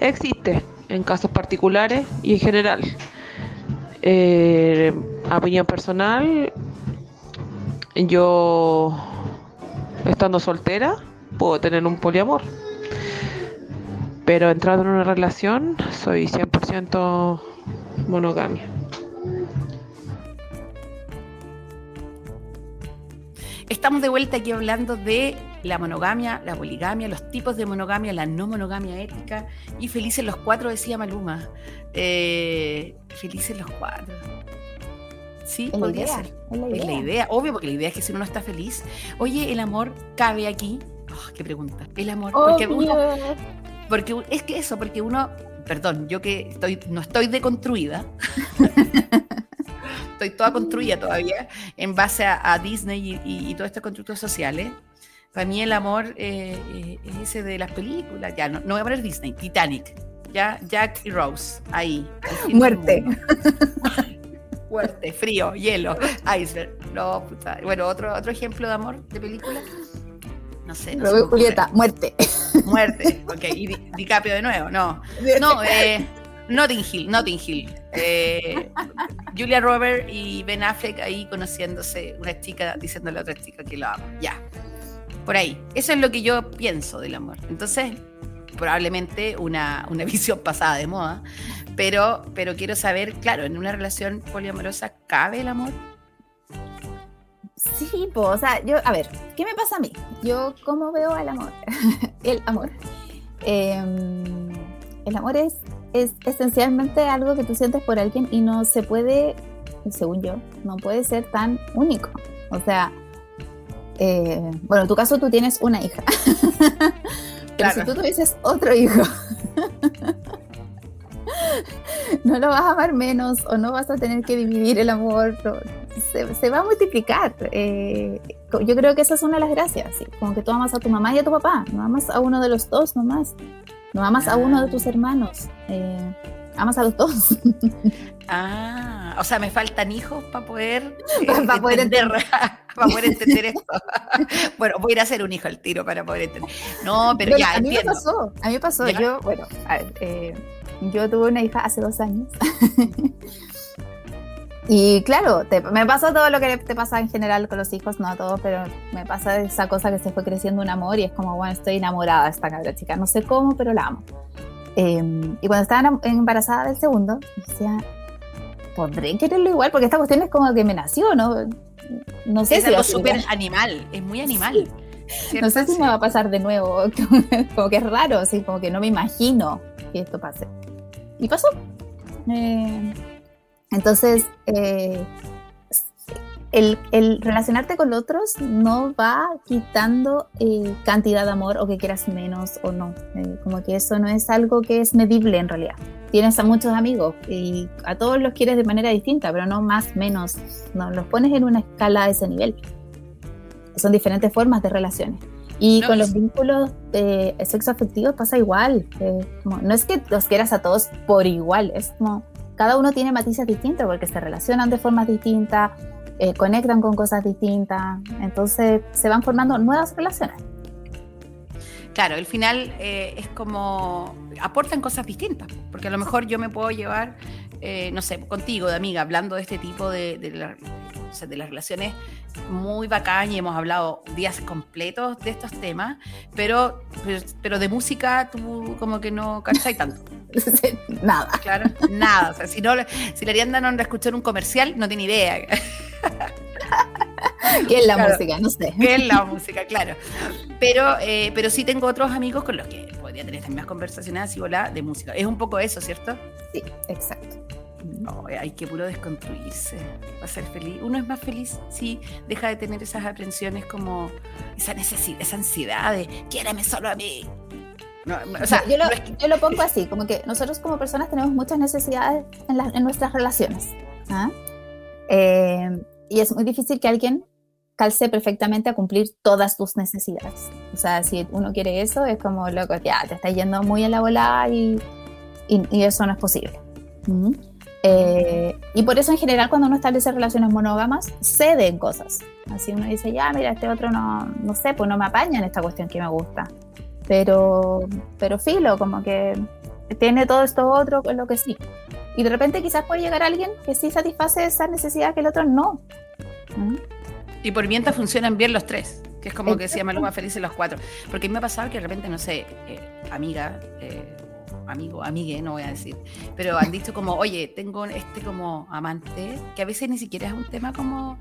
Existe en casos particulares y en general. Eh, opinión personal, yo estando soltera puedo tener un poliamor. Pero entrando en una relación soy 100% monogamia. Estamos de vuelta aquí hablando de la monogamia, la poligamia, los tipos de monogamia, la no monogamia ética y felices los cuatro, decía Maluma. Eh, felices los cuatro. Sí, Es la podría idea, ser. es la Es la idea. obvio, porque la idea es que si uno no está feliz. Oye, ¿el amor cabe aquí? Ah, qué pregunta. El amor. Porque uno. Porque es que eso, porque uno, perdón, yo que estoy, no estoy deconstruida, estoy toda construida todavía en base a, a Disney y, y- y todos estos constructos sociales. Para mí el amor eh, eh, es ese de las películas. Ya, no, no voy a poner Disney, Titanic. Ya, Jack y Rose, ahí. Muerte. mundo. Fuerte, frío, hielo, iceberg. No, puta. Bueno, otro, otro ejemplo de amor de película. No sé. No Romeo ocurre. Julieta, muerte. Muerte. Ok, y Di- DiCaprio de nuevo, no. No, eh, Notting Hill, Notting Hill. Eh, Julia Robert y Ben Affleck ahí conociéndose, una chica diciéndole a otra chica que lo ama. Ya. Por ahí. Eso es lo que yo pienso del amor. Entonces, probablemente una, una visión pasada de moda. Pero, pero quiero saber, claro, en una relación poliamorosa, ¿cabe el amor? Sí, pues, o sea, yo, a ver, ¿qué me pasa a mí? Yo, ¿cómo veo el amor? el amor. Em, el amor es, es esencialmente algo que tú sientes por alguien y no se puede, según yo, no puede ser tan único. O sea, eh, bueno, en tu caso tú tienes una hija. Pero si Claro. tú tuvieses otro hijo, no lo vas a amar menos o no vas a tener que dividir el amor, no, se, se va a multiplicar. Eh, yo creo que esa es una de las gracias, ¿sí? como que tú amas a tu mamá y a tu papá, no amas a uno de los dos nomás, no amas a uno de tus hermanos, eh, amas a los dos. Ah, o sea, me faltan hijos para poder, eh, Pa- pa poder entender, para poder entender esto. bueno, voy a ir a hacer un hijo al tiro para poder entender. No, pero ya a mí entiendo. me pasó, a mí me pasó, ¿Ya? yo, bueno, a ver, eh, yo tuve una hija hace dos años. Y claro, te- me pasó todo lo que te pasa en general con los hijos, no a todos, pero me pasa esa cosa que se fue creciendo un amor y es como, bueno, estoy enamorada de esta cabra chica, no sé cómo, pero la amo. Eh, y cuando estaba embarazada del segundo, decía, ¿podré quererlo igual? Porque esta cuestión es como que me nació, ¿no? No sé es si algo súper animal, es muy animal. No sé si me va a pasar de nuevo, como que es raro, así como que no me imagino que esto pase. Y pasó. Eh, entonces, eh, el, el relacionarte con otros no va quitando eh, cantidad de amor o que quieras menos o no. Eh, como que eso no es algo que es medible en realidad. Tienes a muchos amigos y a todos los quieres de manera distinta, pero no más, menos. No, los pones en una escala de ese nivel. Son diferentes formas de relaciones. Y No, con los vínculos eh, sexoafectivos pasa igual. eh, como- no es que los quieras a todos por igual, es como cada uno tiene matices distintos porque se relacionan de formas distintas, eh, conectan con cosas distintas, entonces se van formando nuevas relaciones. Claro, el final eh, es como aportan cosas distintas, porque a lo mejor yo me puedo llevar, eh, no sé, contigo de amiga, hablando de este tipo de, de, la- o sea, de las relaciones muy bacán y hemos hablado días completos de estos temas, pero, pero, de música tú como que no cacháis tanto. Nada. Claro, nada. O sea, si, no, si la Arianda no anda a escuchar un comercial, no tiene idea. ¿Qué es la Claro. música? No sé. ¿Qué es la música? Claro. Pero, eh, pero sí tengo otros amigos con los que podría tener estas mismas conversaciones así, hola, de música. Es un poco eso, ¿cierto? Sí, exacto. No, hay que puro desconstruirse para ser feliz. Uno es más feliz si deja de tener esas aprensiones como esa necesidad, esa ansiedad de quiérame solo a mí. No, o sea, yo, lo, yo lo pongo así, como que nosotros como personas tenemos muchas necesidades en, las- en nuestras relaciones. ¿ah? Eh, y es muy difícil que alguien calce perfectamente a cumplir todas tus necesidades. O sea, si uno quiere eso, es como, loco, ya, te está yendo muy en la bola y, y, y eso no es posible. Eh, y por eso en general cuando uno establece relaciones monógamas, cede en cosas. Así uno dice, ya, mira, este otro no, no sé, pues no me apaña en esta cuestión que me gusta. Pero, pero filo, como que tiene todo esto otro con lo que sí. Y de repente quizás puede llegar alguien que sí satisface esa necesidad que el otro no. Y por mientras funcionan bien los tres, que es como que decía. Maluma felices los cuatro. Porque a mí me ha pasado que de repente, no sé, eh, amiga, eh, amigo, amigue, no voy a decir, pero han dicho como, oye, tengo este como amante, que a veces ni siquiera es un tema como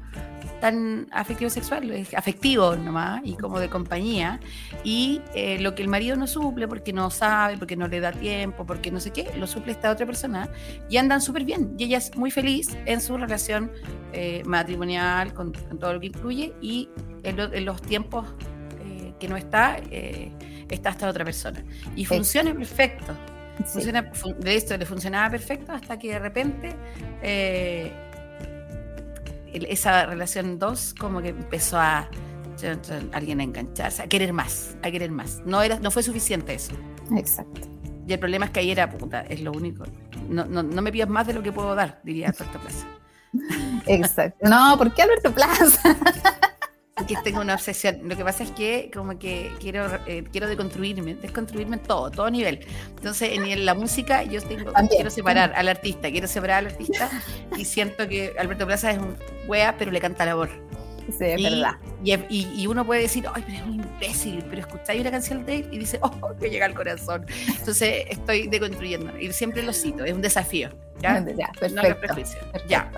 tan afectivo sexual, es afectivo nomás y como de compañía. Y eh, lo que el marido no suple porque no sabe, porque no le da tiempo, porque no sé qué, lo suple esta otra persona y andan súper bien. Y ella es muy feliz en su relación eh, matrimonial con, todo lo que incluye y en, los tiempos eh, que no está, está hasta otra persona. Y funciona perfecto. Funciona, de esto le funcionaba perfecto hasta que de repente esa relación 2 como que empezó a alguien a engancharse, a querer más, a querer más. No, era, no fue suficiente eso. Exacto. Y el problema es que ahí era, puta, es lo único. No, no, no me pidas más de lo que puedo dar, diría Alberto Plaza. Exacto. No, ¿por qué Alberto Plaza? que tengo una obsesión. Lo que pasa es que como que quiero, eh, quiero deconstruirme, desconstruirme en todo, todo nivel. Entonces, en la música yo tengo, quiero separar al artista, quiero separar al artista y siento que Alberto Plaza es un wea, pero le canta la voz. Sí, es verdad. Y, uno puede decir, ay, pero es un imbécil, pero escucháis una canción de él y dice, oh, me llega al corazón. Entonces estoy deconstruyendo y siempre lo cito, es un desafío. ¿ya? perfecto, Ya.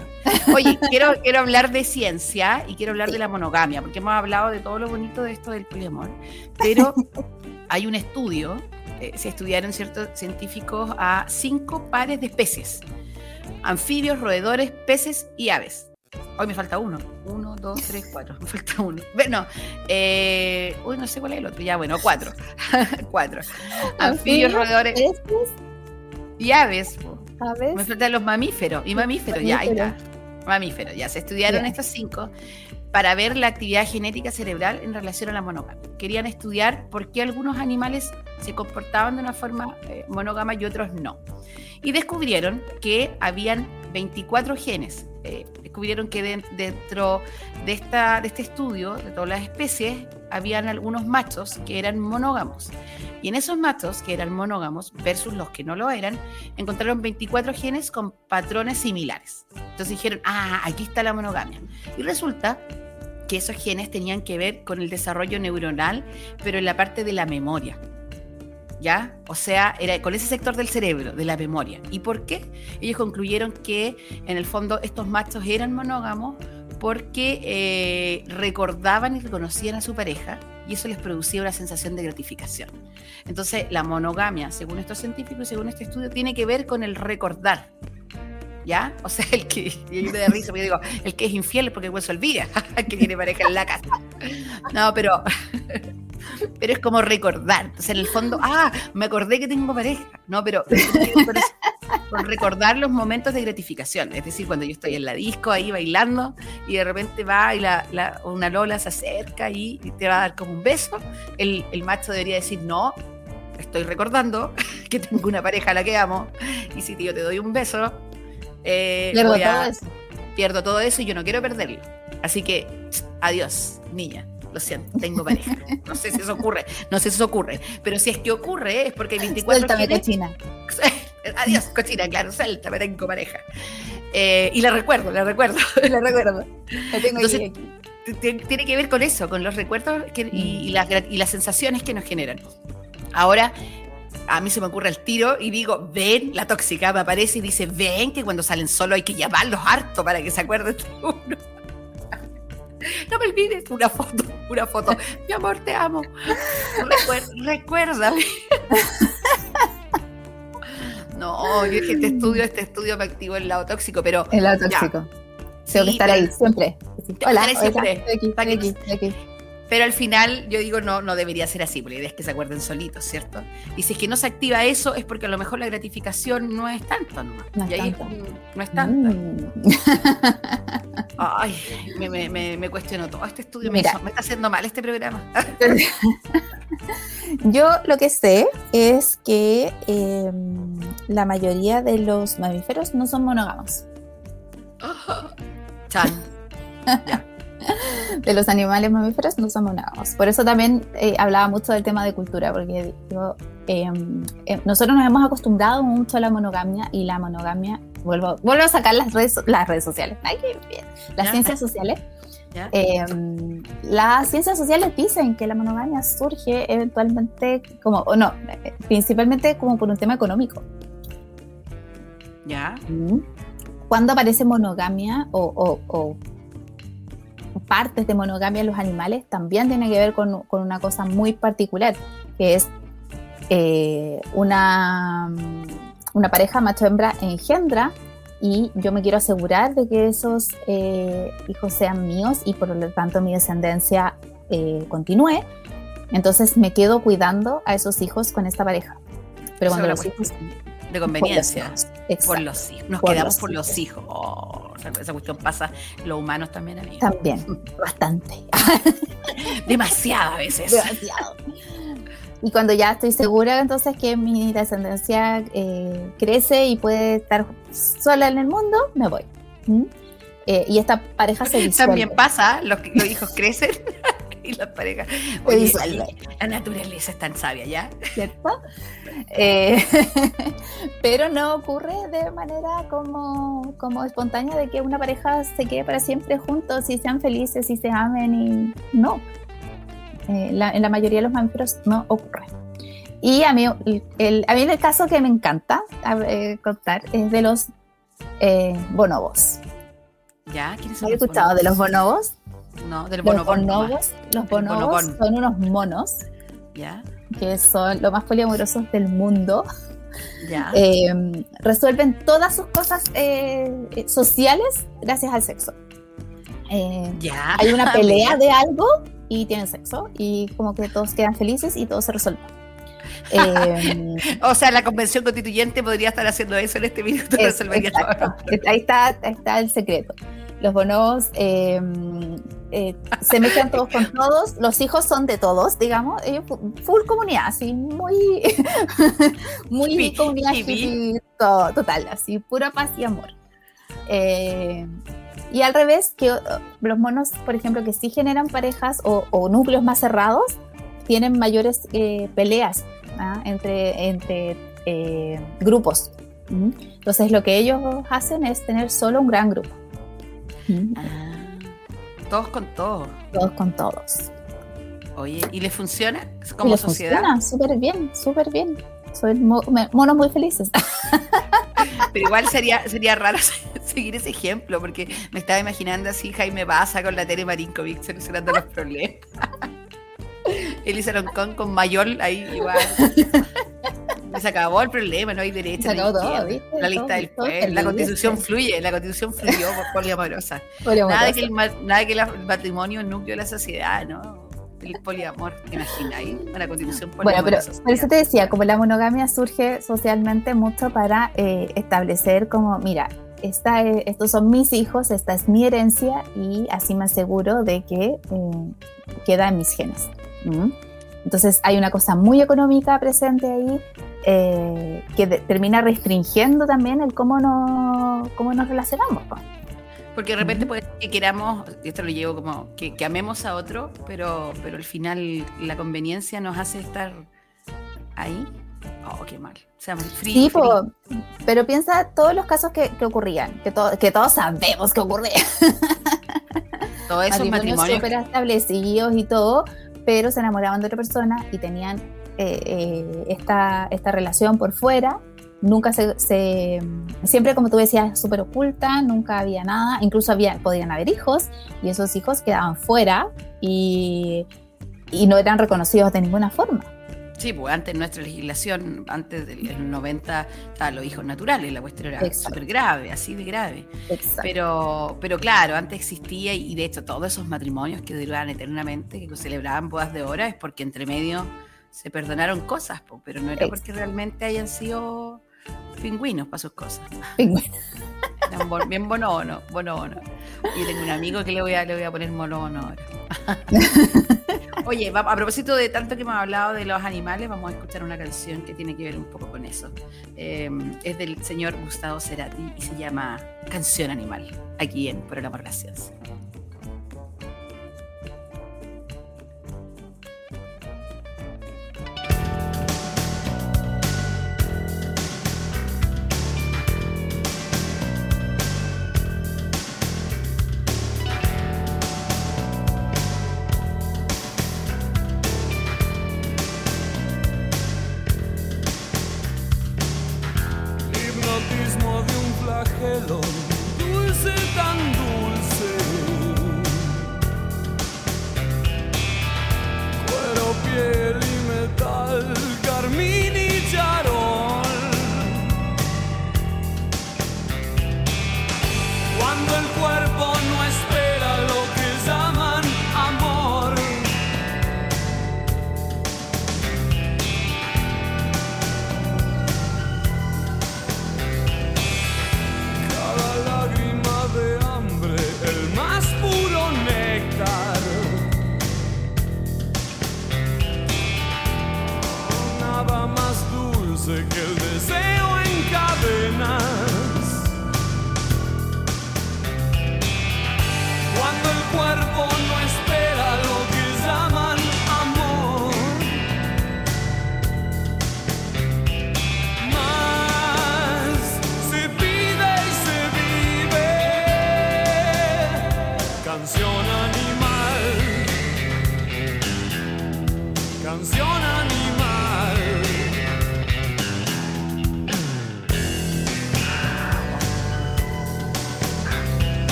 Oye, quiero, quiero hablar de ciencia y quiero hablar de la monogamia, porque hemos hablado de todo lo bonito de esto del poliamor, pero hay un estudio, eh, se estudiaron ciertos científicos a cinco pares de especies, anfibios, roedores, peces y aves Hoy me falta uno. Uno, dos, tres, cuatro. Me falta uno. Bueno, eh, uy, no sé cuál es el otro. Ya, bueno, cuatro. cuatro. Anfibios, roedores. Y aves. aves. Me faltan los mamíferos. Y mamíferos, ya, ahí está. Mamíferos, ya. Se estudiaron estos cinco para ver la actividad genética cerebral en relación a la monogamia. Querían estudiar por qué algunos animales se comportaban de una forma eh, monógama y otros no. Y descubrieron que habían 24 genes eh, descubrieron que dentro de, de este estudio, de todas las especies, habían algunos machos que eran monógamos. Y en esos machos que eran monógamos versus los que no lo eran, encontraron 24 genes con patrones similares. Entonces dijeron, ah, aquí está la monogamia. Y resulta que esos genes tenían que ver con el desarrollo neuronal, pero en la parte de la memoria. O sea, era con ese sector del cerebro, de la memoria. ¿Y por qué? Ellos concluyeron que en el fondo estos machos eran monógamos porque eh, recordaban y reconocían a su pareja y eso les producía una sensación de gratificación. Entonces, la monogamia, según estos científicos y según este estudio, tiene que ver con el recordar. ¿Ya? O sea, el que, yo me da risa porque digo, el que es infiel porque el hueso olvida que tiene pareja en la casa. No, pero pero es como recordar. Entonces, en el fondo, ah, me acordé que tengo pareja. No, pero por recordar los momentos de gratificación. Es decir, cuando yo estoy en la disco ahí bailando y de repente va y la, una Lola se acerca y, te va a dar como un beso, el, el macho debería decir, no, estoy recordando que tengo una pareja a la que amo y si yo te doy un beso, eh, pierdo, todo eso. pierdo todo eso y yo no quiero perderlo. Así que, adiós, niña. Lo siento, tengo pareja. No sé si eso ocurre, no sé si eso ocurre. Pero si es que ocurre, es porque hay 24 Suéltame, cochina. Adiós, cochina, claro, suéltame, tengo pareja. Eh, y la recuerdo, la recuerdo. la recuerdo. La tengo Entonces, Tiene que ver con eso, con los recuerdos y, las, y las sensaciones que nos generan. Ahora, a mí se me ocurre el tiro y digo, ven, la tóxica me aparece y dice, ven que cuando salen solo hay que llamarlos harto para que se acuerden de uno. No me olvides una foto, una foto. Mi amor, te amo. recuérdame. No, yo dije, este estudio, este estudio me activó el lado tóxico, pero. El lado tóxico. Tengo que estar ahí siempre. Hola, siempre. aquí, aquí. Pero al final yo digo, no, no debería ser así, porque la idea es que se acuerden solitos, ¿cierto? Y si es que no se activa eso, es porque a lo mejor la gratificación no es tanto, ¿no? No y ahí no es tanta. Mm. Ay, me, me, me, cuestiono todo este estudio, me, está haciendo mal este programa. yo lo que sé es que em, la mayoría de los mamíferos no son monógamos. Chan. ya de los animales mamíferos no son monógamos. Por eso también eh, hablaba mucho del tema de cultura, porque em, em, nosotros nos hemos acostumbrado mucho a la monogamia y la monogamia, vuelvo, vuelvo a sacar las redes, las redes sociales, Ay, qué bien. las ciencias sociales. Eh, las ciencias sociales dicen que la monogamia surge eventualmente como, o no, principalmente como por un tema económico. ¿Ya? Cuando aparece monogamia o, o, partes de monogamia en los animales, también tiene que ver con, con una cosa muy particular, que es eh, una, una pareja macho-hembra engendra y yo me quiero asegurar de que esos eh, hijos sean míos y por lo tanto mi descendencia eh, continúe. Entonces me quedo cuidando a esos hijos con esta pareja. Pero cuando los hijos... De conveniencia. Por los hijos. Nos quedamos por los hijos. Oh, esa cuestión pasa los humanos también. También, bastante. Demasiado a veces. Demasiado. Y cuando ya estoy segura entonces que mi descendencia eh, crece y puede estar sola en el mundo, me voy. ¿Mm? Eh, y esta pareja se disuelve. También pasa, los, los hijos crecen y las parejas. Oye, la naturaleza es tan sabia, ¿ya? ¿Cierto? Eh, pero no ocurre de manera como, como espontánea de que una pareja se quede para siempre juntos y sean felices y se amen y no. Eh, en la mayoría de los mamíferos no ocurre. Y a mí el, a mí el caso que me encanta eh, contar es de los eh, bonobos. ¿Ya? ¿Quiénes son ¿Has escuchado de los bonobos? No, del bonobón. Los bonobos, los bonobos son unos monos. ¿Ya? Que son los más poliamorosos del mundo. ¿Ya? resuelven todas sus cosas sociales gracias al sexo. ¿Ya? Hay una pelea de algo y tienen sexo y como que todos quedan felices y todo se resuelve. O sea, la convención constituyente podría estar haciendo eso en este minuto. Ahí está, está el secreto. Los bonobos eh, se mezclan todos con todos, los hijos son de todos, digamos, full comunidad, así, muy, muy comunidad total, así, pura paz y amor. Eh, y al revés, que uh, los monos, por ejemplo, que sí generan parejas o, núcleos más cerrados, tienen mayores eh, peleas ¿ah? entre, entre eh, grupos. Entonces lo que ellos hacen es tener solo un gran grupo. Ah, todos con todos. Todos con todos. Oye, ¿y les funciona como y sociedad? Funciona súper bien, súper bien. Son monos muy felices. Pero igual sería, sería raro seguir ese ejemplo, porque me estaba imaginando así Jaime Baza con la Tere Marinkovic solucionando los problemas. Elisa Roncón con Mayor ahí igual. Se acabó el problema, no hay derecho. Se acabó todo, La lista del pueblo. La constitución fluye, la constitución fluyó por poliamorosa. Nada de que, el, nada que el matrimonio es núcleo de la sociedad, ¿no? el poliamor, ¿te imagináis? Una constitución poliamor. Bueno, pero por eso te decía, como la monogamia surge socialmente mucho para eh, establecer como, mira, esta, estos son mis hijos, esta es mi herencia y así me aseguro de que eh, queda en mis genes. Entonces hay una cosa muy económica presente ahí eh, que termina restringiendo también el cómo, no, cómo nos relacionamos. Con. Porque de repente puede que queramos, esto lo llevo como que, amemos a otro, pero, pero al final la conveniencia nos hace estar ahí. Oh, qué mal. O sea, sí, pero piensa todos los casos que, ocurrían, que, que todos sabemos que ocurrían. Todos esos matrimonios. súper establecidos y todo, pero se enamoraban de otra persona y tenían eh, eh, esta, esta relación por fuera nunca se, siempre como tú decías, súper oculta, nunca había nada, incluso había, podían haber hijos y esos hijos quedaban fuera y, y no eran reconocidos de ninguna forma. Sí, pues antes nuestra legislación, antes del 90, estaban los hijos naturales, la cuestión era súper grave, así de grave. Pero, pero claro, antes existía y de hecho todos esos matrimonios que duraban eternamente, que celebraban bodas de hora, es porque entre medio se perdonaron cosas, pero no era porque realmente hayan sido pingüinos para sus cosas. Pingüinos. bien bonono, bonono. Y tengo un amigo que le voy a, le voy a poner monono ahora. Oye, a propósito de tanto que hemos hablado de los animales, vamos a escuchar una canción que tiene que ver un poco con eso. Em, es del señor Gustavo Cerati y se llama Canción Animal, aquí en Por el Amor de la Ciencia.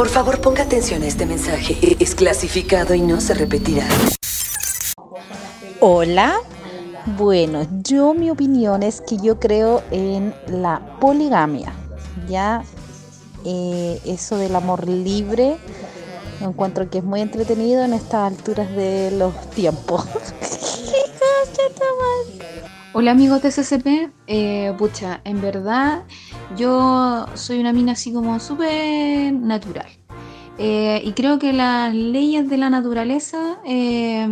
Por favor, ponga atención a este mensaje. Es clasificado y no se repetirá. Hola. Bueno, yo mi opinión es que yo creo en la poligamia. Ya eh, eso del amor libre, encuentro que es muy entretenido en estas alturas de los tiempos. Hola amigos de CCP, eh, pucha, en verdad yo soy una mina así como súper natural. Eh, y creo que las leyes de la naturaleza eh,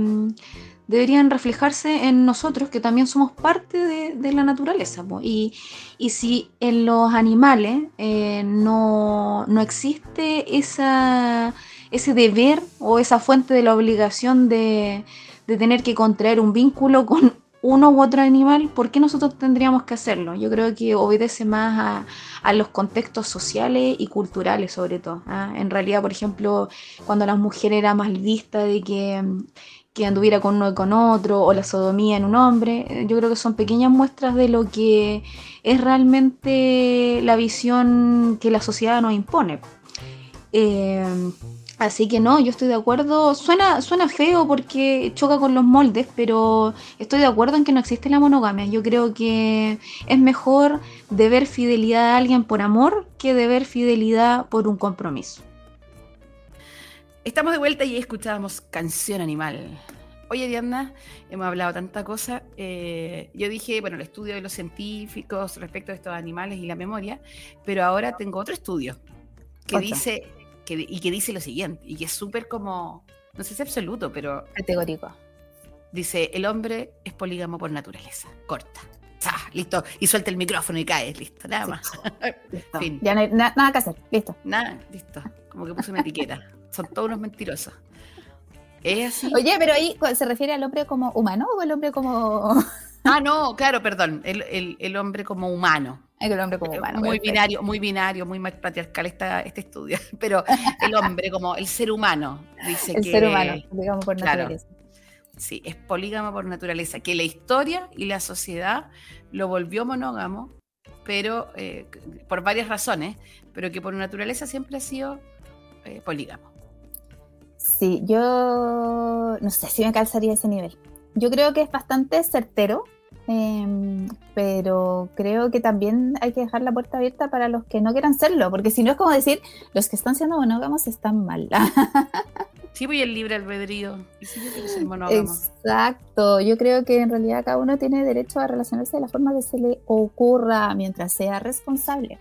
deberían reflejarse en nosotros, que también somos parte de, la naturaleza. Y, y si en los animales eh, no, no existe esa, ese deber o esa fuente de la obligación de, de tener que contraer un vínculo con uno u otro animal, ¿por qué nosotros tendríamos que hacerlo? Yo creo que obedece más a, los contextos sociales y culturales sobre todo. ¿ah? En realidad, por ejemplo, cuando la mujer era mal vista de que, que anduviera con uno y con otro, o la sodomía en un hombre. Eh, Yo creo que son pequeñas muestras de lo que es realmente la visión que la sociedad nos impone. Eh, así que no, yo estoy de acuerdo. Suena, suena feo porque choca con los moldes, pero estoy de acuerdo en que no existe la monogamia. Yo creo que es mejor deber fidelidad a alguien por amor que deber fidelidad por un compromiso. Estamos de vuelta y escuchábamos Canción Animal. Oye, Diana, hemos hablado tanta cosa. eh, yo dije, bueno, el estudio de los científicos respecto a estos animales y la memoria, pero ahora tengo otro estudio que dice que, y que dice lo siguiente, y que es súper como, no sé si absoluto, pero Categórico. dice, el hombre es polígamo por naturaleza. Corta. Listo. Y suelta el micrófono y cae. Listo, nada más. Fin. Ya no hay na- nada que hacer. Listo. Nada, listo. Como que puse una etiqueta. Son todos unos mentirosos. Es así. Oye, pero ahí se refiere al hombre como humano o el hombre como. Ah, no, claro, perdón. El, el- el hombre como humano. El hombre como humano. Muy perfecto. binario, muy binario, muy patriarcal esta, este estudio. Pero el hombre como el ser humano dice El que. ser humano, digamos por Claro. naturaleza. Sí, es polígamo por naturaleza. Que la historia y la sociedad lo volvió monógamo, pero eh, por varias razones, pero que por naturaleza siempre ha sido eh, polígamo. Sí, yo no sé si me calzaría ese nivel. Yo creo que es bastante certero, em, pero creo que también hay que dejar la puerta abierta para los que no quieran serlo, porque si no es como decir, los que están siendo monógamos están mal. Sí, voy el libre albedrío. ¿Y si yo quiero ser monógamo? Exacto, yo creo que en realidad cada uno tiene derecho a relacionarse de la forma que se le ocurra mientras sea responsable.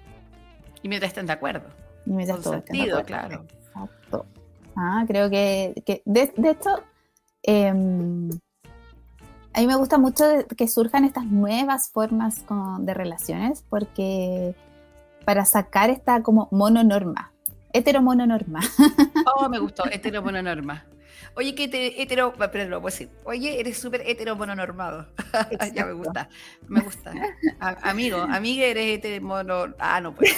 Y mientras estén de acuerdo. Y mientras Con todos estén de sentido, acuerdo. claro. Exacto. Ah, creo que, que de, de hecho, em, a mí me gusta mucho que surjan estas nuevas formas como de relaciones, porque para sacar esta como mononorma, heteromononorma. Oh, me gustó, heteromononorma. Oye, que te, hetero, pero lo puedo decir. Oye, eres súper heteromononormado. ya me gusta, me gusta. A- amigo, amiga, eres heteromono. Ah, no puedo.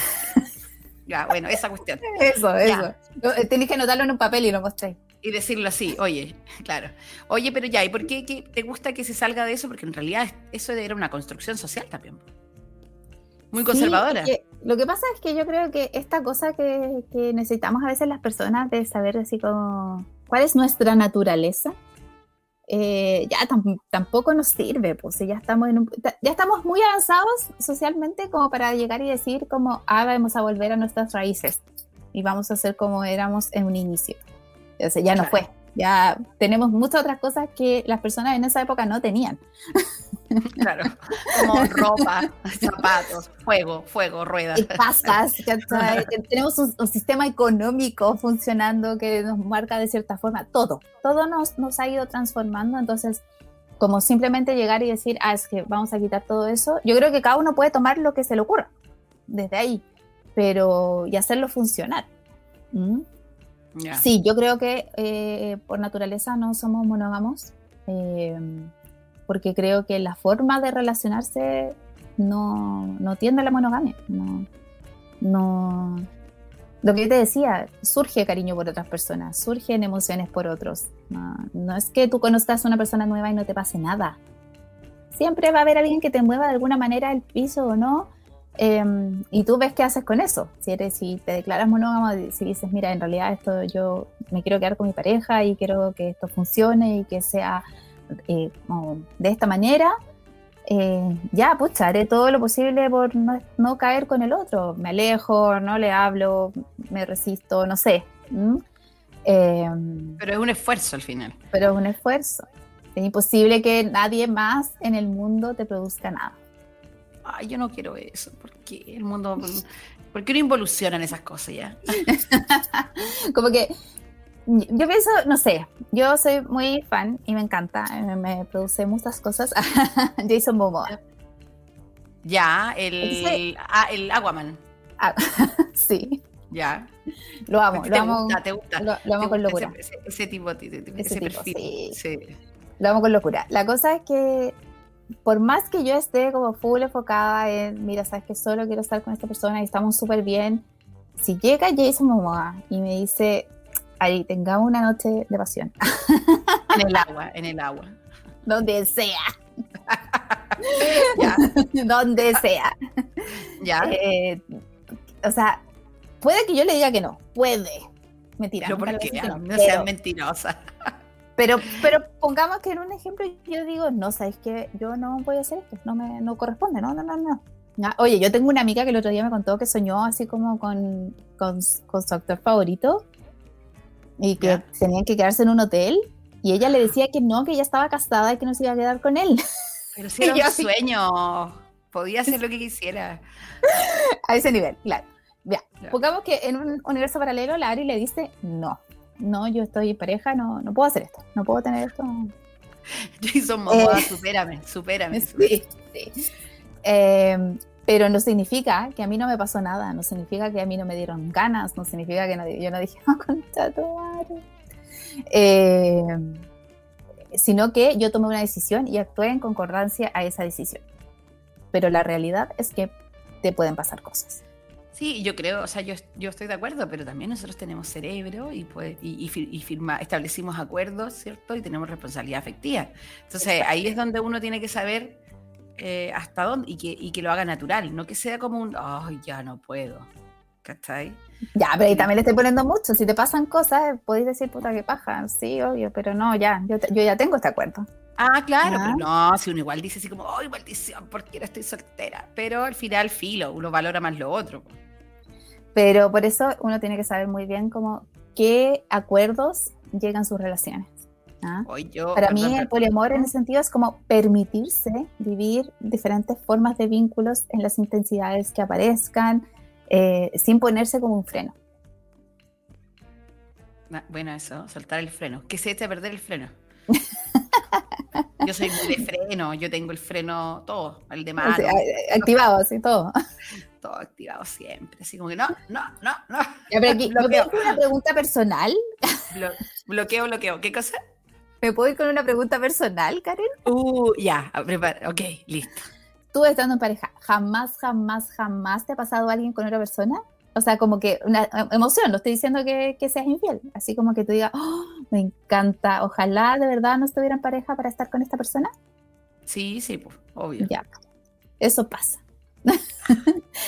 Ya, bueno, esa cuestión. Eso, Ya. eso. Eh, Tenés que anotarlo en un papel y lo mostré. Y decirlo así, oye, claro. Oye, pero ya, ¿y por qué, qué te gusta que se salga de eso? Porque en realidad es- eso era una construcción social también. Muy conservadora. Sí, lo que pasa es que yo creo que esta cosa que, que necesitamos a veces las personas de saber así como cuál es nuestra naturaleza, eh, ya tam- tampoco nos sirve, pues si ya estamos en un- ya estamos muy avanzados socialmente como para llegar y decir como ah, vamos a volver a nuestras raíces y vamos a ser como éramos en un inicio. O sea, ya no Claro. fue. Ya tenemos muchas otras cosas que las personas en esa época no tenían. Claro. Como ropa, zapatos, fuego, fuego, ruedas. y pasas, ¿cachai? tenemos un, un sistema económico funcionando que nos marca de cierta forma todo, todo nos, nos ha ido transformando, entonces como simplemente llegar y decir, ah, es que vamos a quitar todo eso, yo creo que cada uno puede tomar lo que se le ocurra desde ahí, pero y hacerlo funcionar. ¿Mm? Ya. Sí, yo creo que eh, por naturaleza no somos monógamos, eh, porque creo que la forma de relacionarse no, no tiende a la monogamia. No, no, lo que yo te decía, surge cariño por otras personas, surgen emociones por otros. No, no es que tú conozcas a una persona nueva y no te pase nada. Siempre va a haber alguien que te mueva de alguna manera el piso o no. Eh, y tú ves qué haces con eso. Si, eres, si te declaras monógamo, si dices, mira, en realidad esto yo me quiero quedar con mi pareja y quiero que esto funcione y que sea eh, como de esta manera, eh, ya, pucha, haré todo lo posible por no, no caer con el otro. Me alejo, no le hablo, me resisto, no sé. ¿m? Eh, Pero es un esfuerzo al final. pero es un esfuerzo. Es imposible que nadie más en el mundo te produzca nada. Ay, yo no quiero eso. porque el mundo.? ¿Por qué no involucionan esas cosas ya? Como que yo pienso, no sé, yo soy muy fan y me encanta, me, me produce muchas cosas. Jason Momoa. Ya, el, ah, el Aquaman. Ah, sí, Ya. lo amo, ¿Te lo amo, gusta? ¿Te gusta? lo, lo amo ¿Te con gusta locura. Ese, ese- ese tipo, ese, tipo, perfil. sí. Sí. Lo amo con locura. La cosa es que por más que yo esté como full enfocada en, mira, sabes que solo quiero estar con esta persona y estamos súper bien, si llega Jason Momoa y me dice, ahí tengamos una noche de pasión. En el agua, en el agua. Donde sea. Donde sea. Ya. Eh, o sea, puede que yo le diga que no. Puede. Mentira. Pero nunca ¿por le qué? voy a decir que No, no, seas mentirosa. Pero, pero pongamos que en un ejemplo yo digo, no, sabes que yo no voy a hacer esto, no me no corresponde, no, no, no, no. Oye, yo tengo una amiga que el otro día me contó que soñó así como con, con, con su actor favorito y que tenían que quedarse en un hotel y ella le decía que no, que ella estaba casada y que no se iba a quedar con él. Pero si era un sueño. Podía hacer lo que quisiera. A ese nivel, claro. Ya, Ya. pongamos que en un universo paralelo la Ari le dice, no, no, yo estoy en pareja, no, no puedo hacer esto, no puedo tener esto. Jason Momoa, Eh. supérame, supérame. Sí, sí. Eh, pero no significa que a mí no me pasó nada, no significa que a mí no me dieron ganas, no significa que no- yo no dije, oh, concha tu madre". Eh, sino que yo tomé una decisión y actué en concordancia a esa decisión. Pero la realidad es que te pueden pasar cosas. Sí, yo creo, o sea, yo, yo estoy de acuerdo, pero también nosotros tenemos cerebro y, pues, y, y fir- y firma, establecimos acuerdos, ¿cierto? Y tenemos responsabilidad afectiva. Entonces, ahí es donde uno tiene que saber eh, hasta dónde y que, y que lo haga natural, no que sea como un, ay, ya no puedo. ¿Cachai? Ya, pero ahí también le estoy poniendo mucho. Si te pasan cosas, podéis decir, puta, que paja. Sí, obvio, pero no, ya, yo, te- yo ya tengo este acuerdo. Ah, claro, Ah. pero no, si uno igual dice así como, ay, maldición, porque ahora estoy soltera. Pero al final, filo, uno valora más lo otro. Pero por eso uno tiene que saber muy bien cómo qué acuerdos llegan sus relaciones. ¿ah? Hoy yo, Para mí el poliamor en ese sentido es como permitirse vivir diferentes formas de vínculos en las intensidades que aparezcan, eh, sin ponerse como un freno. Ah, Bueno, eso, soltar el freno. Que se eche a perder el freno. Yo soy muy de freno, yo tengo el freno todo, el de mano. A- activado, así todo. Todo activado siempre. Así como que no, no, no, no. Ya, pero aquí, ¿me puedo ir con una pregunta personal? Blo- bloqueo, bloqueo. ¿Qué cosa? ¿Me puedo ir con una pregunta personal, Karen? Uh, ya, a prepara- ok, listo. Tú estando en pareja, ¿jamás, jamás, jamás te ha pasado alguien con otra persona? O sea, como que una em- emoción, no estoy diciendo que, que seas infiel, así como que tú digas, "Oh, me encanta, ojalá de verdad no estuviera en pareja para estar con esta persona. Sí, sí, pues, obvio. Ya, eso pasa.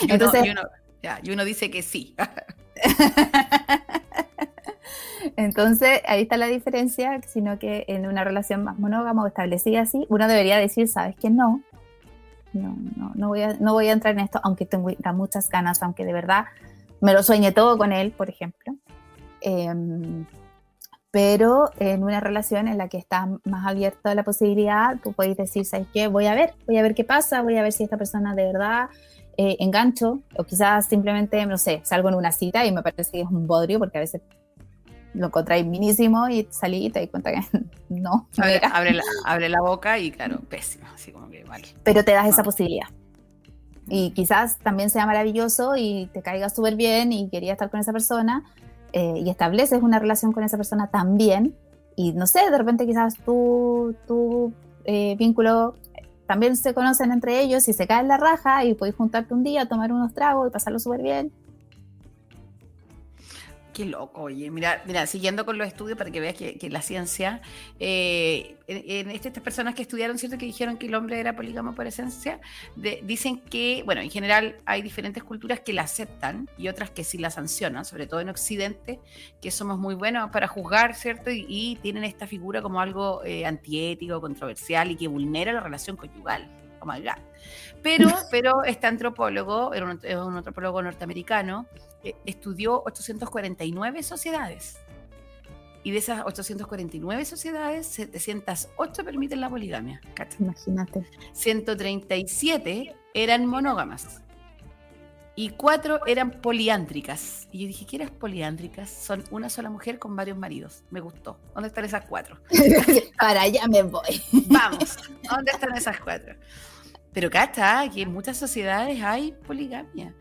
Y uno, Entonces- y uno- ya, y uno dice que sí. Entonces, ahí está la diferencia, sino que en una relación más monógama o establecida así, uno debería decir, ¿sabes que no? No, no, no voy a, no voy a entrar en esto, aunque tengo muchas ganas, aunque de verdad me lo sueñe todo con él, por ejemplo. Em, pero en una relación en la que está más abierta a la posibilidad, tú puedes decir, ¿sabes qué? Voy a ver, voy a ver qué pasa, voy a ver si esta persona de verdad eh, engancho, o quizás simplemente, no sé, salgo en una cita y me parece que es un bodrio, porque a veces lo encontráis minísimo y salí y te di cuenta que no, Abre, abre la, abre la boca y claro, pésimo. Así como que vale. pero te das esa posibilidad. Y quizás también sea maravilloso y te caiga súper bien y quería estar con esa persona eh, y estableces una relación con esa persona también. Y no sé, de repente quizás tu, tu eh, vínculo también se conocen entre ellos y se cae en la raja y podéis juntarte un día, tomar unos tragos y pasarlo súper bien. Qué loco, oye. Mira, mira, siguiendo con los estudios para que veas que, que la ciencia, eh, en, en este- estas personas que estudiaron, ¿cierto? Que dijeron que el hombre era polígamo por esencia, de- dicen que, bueno, en general hay diferentes culturas que la aceptan y otras que sí la sancionan, sobre todo en Occidente, que somos muy buenos para juzgar, ¿cierto? Y, y tienen esta figura como algo eh, antiético, controversial y que vulnera la relación conyugal. Oh my God. Pero, pero este antropólogo, era un, es un antropólogo norteamericano, estudió 849 sociedades. Y de esas 849 sociedades, 708 permiten la poligamia. ¿cacha? Imagínate. 137 eran monógamas. Y cuatro eran poliándricas. Y yo dije, ¿qué eran poliándricas? Son una sola mujer con varios maridos. Me gustó. ¿Dónde están esas cuatro? Para allá me voy. Vamos, ¿dónde están esas cuatro? Pero cacha, que en muchas sociedades hay poligamia.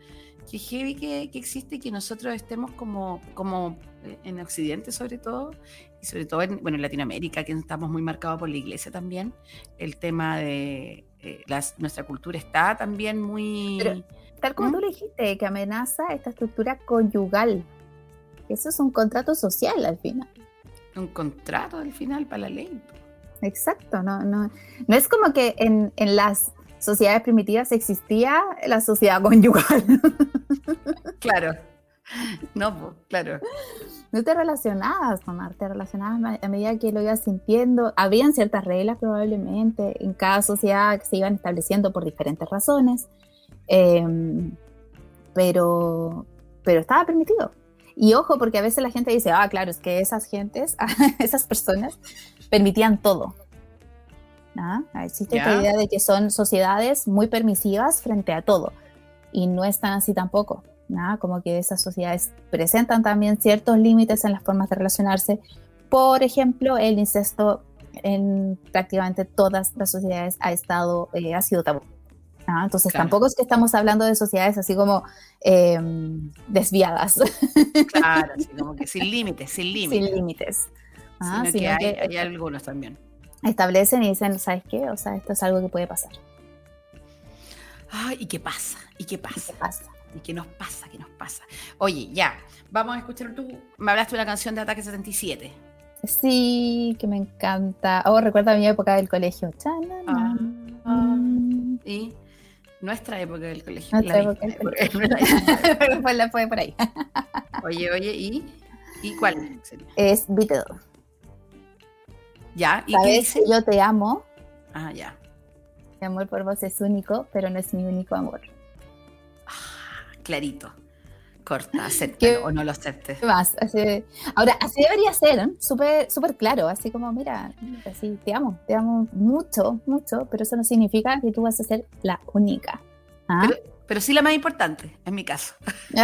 Que heavy que, que existe que nosotros estemos como, como eh, en Occidente sobre todo, y sobre todo en, bueno, en Latinoamérica, que estamos muy marcados por la iglesia también, el tema de eh, las, nuestra cultura está también muy... Pero, Tal como tú le dijiste, que amenaza esta estructura conyugal. eso es un contrato social al final. Un contrato al final para la ley. Exacto, no, no, no es como que en, en las sociedades primitivas existía la sociedad conyugal. Claro. No, claro. No te relacionabas, mamá, te relacionabas a medida que lo ibas sintiendo. Habían ciertas reglas probablemente en cada sociedad que se iban estableciendo por diferentes razones, em, pero, pero estaba permitido. Y ojo, porque a veces la gente dice, ah, claro, es que esas gentes, esas personas permitían todo. ¿Ah? Existe esta Ya. idea de que son sociedades muy permisivas frente a todo. Y no es tan así tampoco. ¿no? Como que esas sociedades presentan también ciertos límites en las formas de relacionarse. Por ejemplo, el incesto en prácticamente todas las sociedades ha estado, eh, ha sido tabú. ¿no? Entonces Claro. tampoco es que estamos hablando de sociedades así como eh, desviadas, Claro, así como que sin límites, sin límites. sin límites. Ah, sino que sino hay, que- hay algunos también. Establecen y dicen, ¿sabes qué? O sea, esto es algo que puede pasar. Ay, ¿y qué pasa? ¿Y qué pasa? ¿Qué pasa? ¿Y qué nos pasa? ¿Qué nos pasa? Oye, ya, vamos a escuchar tú. Me hablaste de una canción de Ataque 77. Sí, que me encanta. Oh, recuerda mi época del colegio. Chanana. Mm, Y nuestra época del colegio. Nuestra la época misma del época. Pero fue, la- fue por ahí. Oye, oye, ¿y? ¿Y cuál? Es Beatle. ¿Ya? ¿Y qué Sabes dice? que yo te amo. Ah, ya. Mi amor por vos es único, pero no es mi único amor. Clarito. Corta, ¿Qué- acéptalo o no lo aceptes. ¿Qué más? Así- ahora, así debería ser, ¿eh? súper súper claro, así como, mira, así, te amo, te amo mucho, mucho, pero eso no significa que tú vas a ser la única. ¿ah? Pero, pero sí la más importante, en mi caso.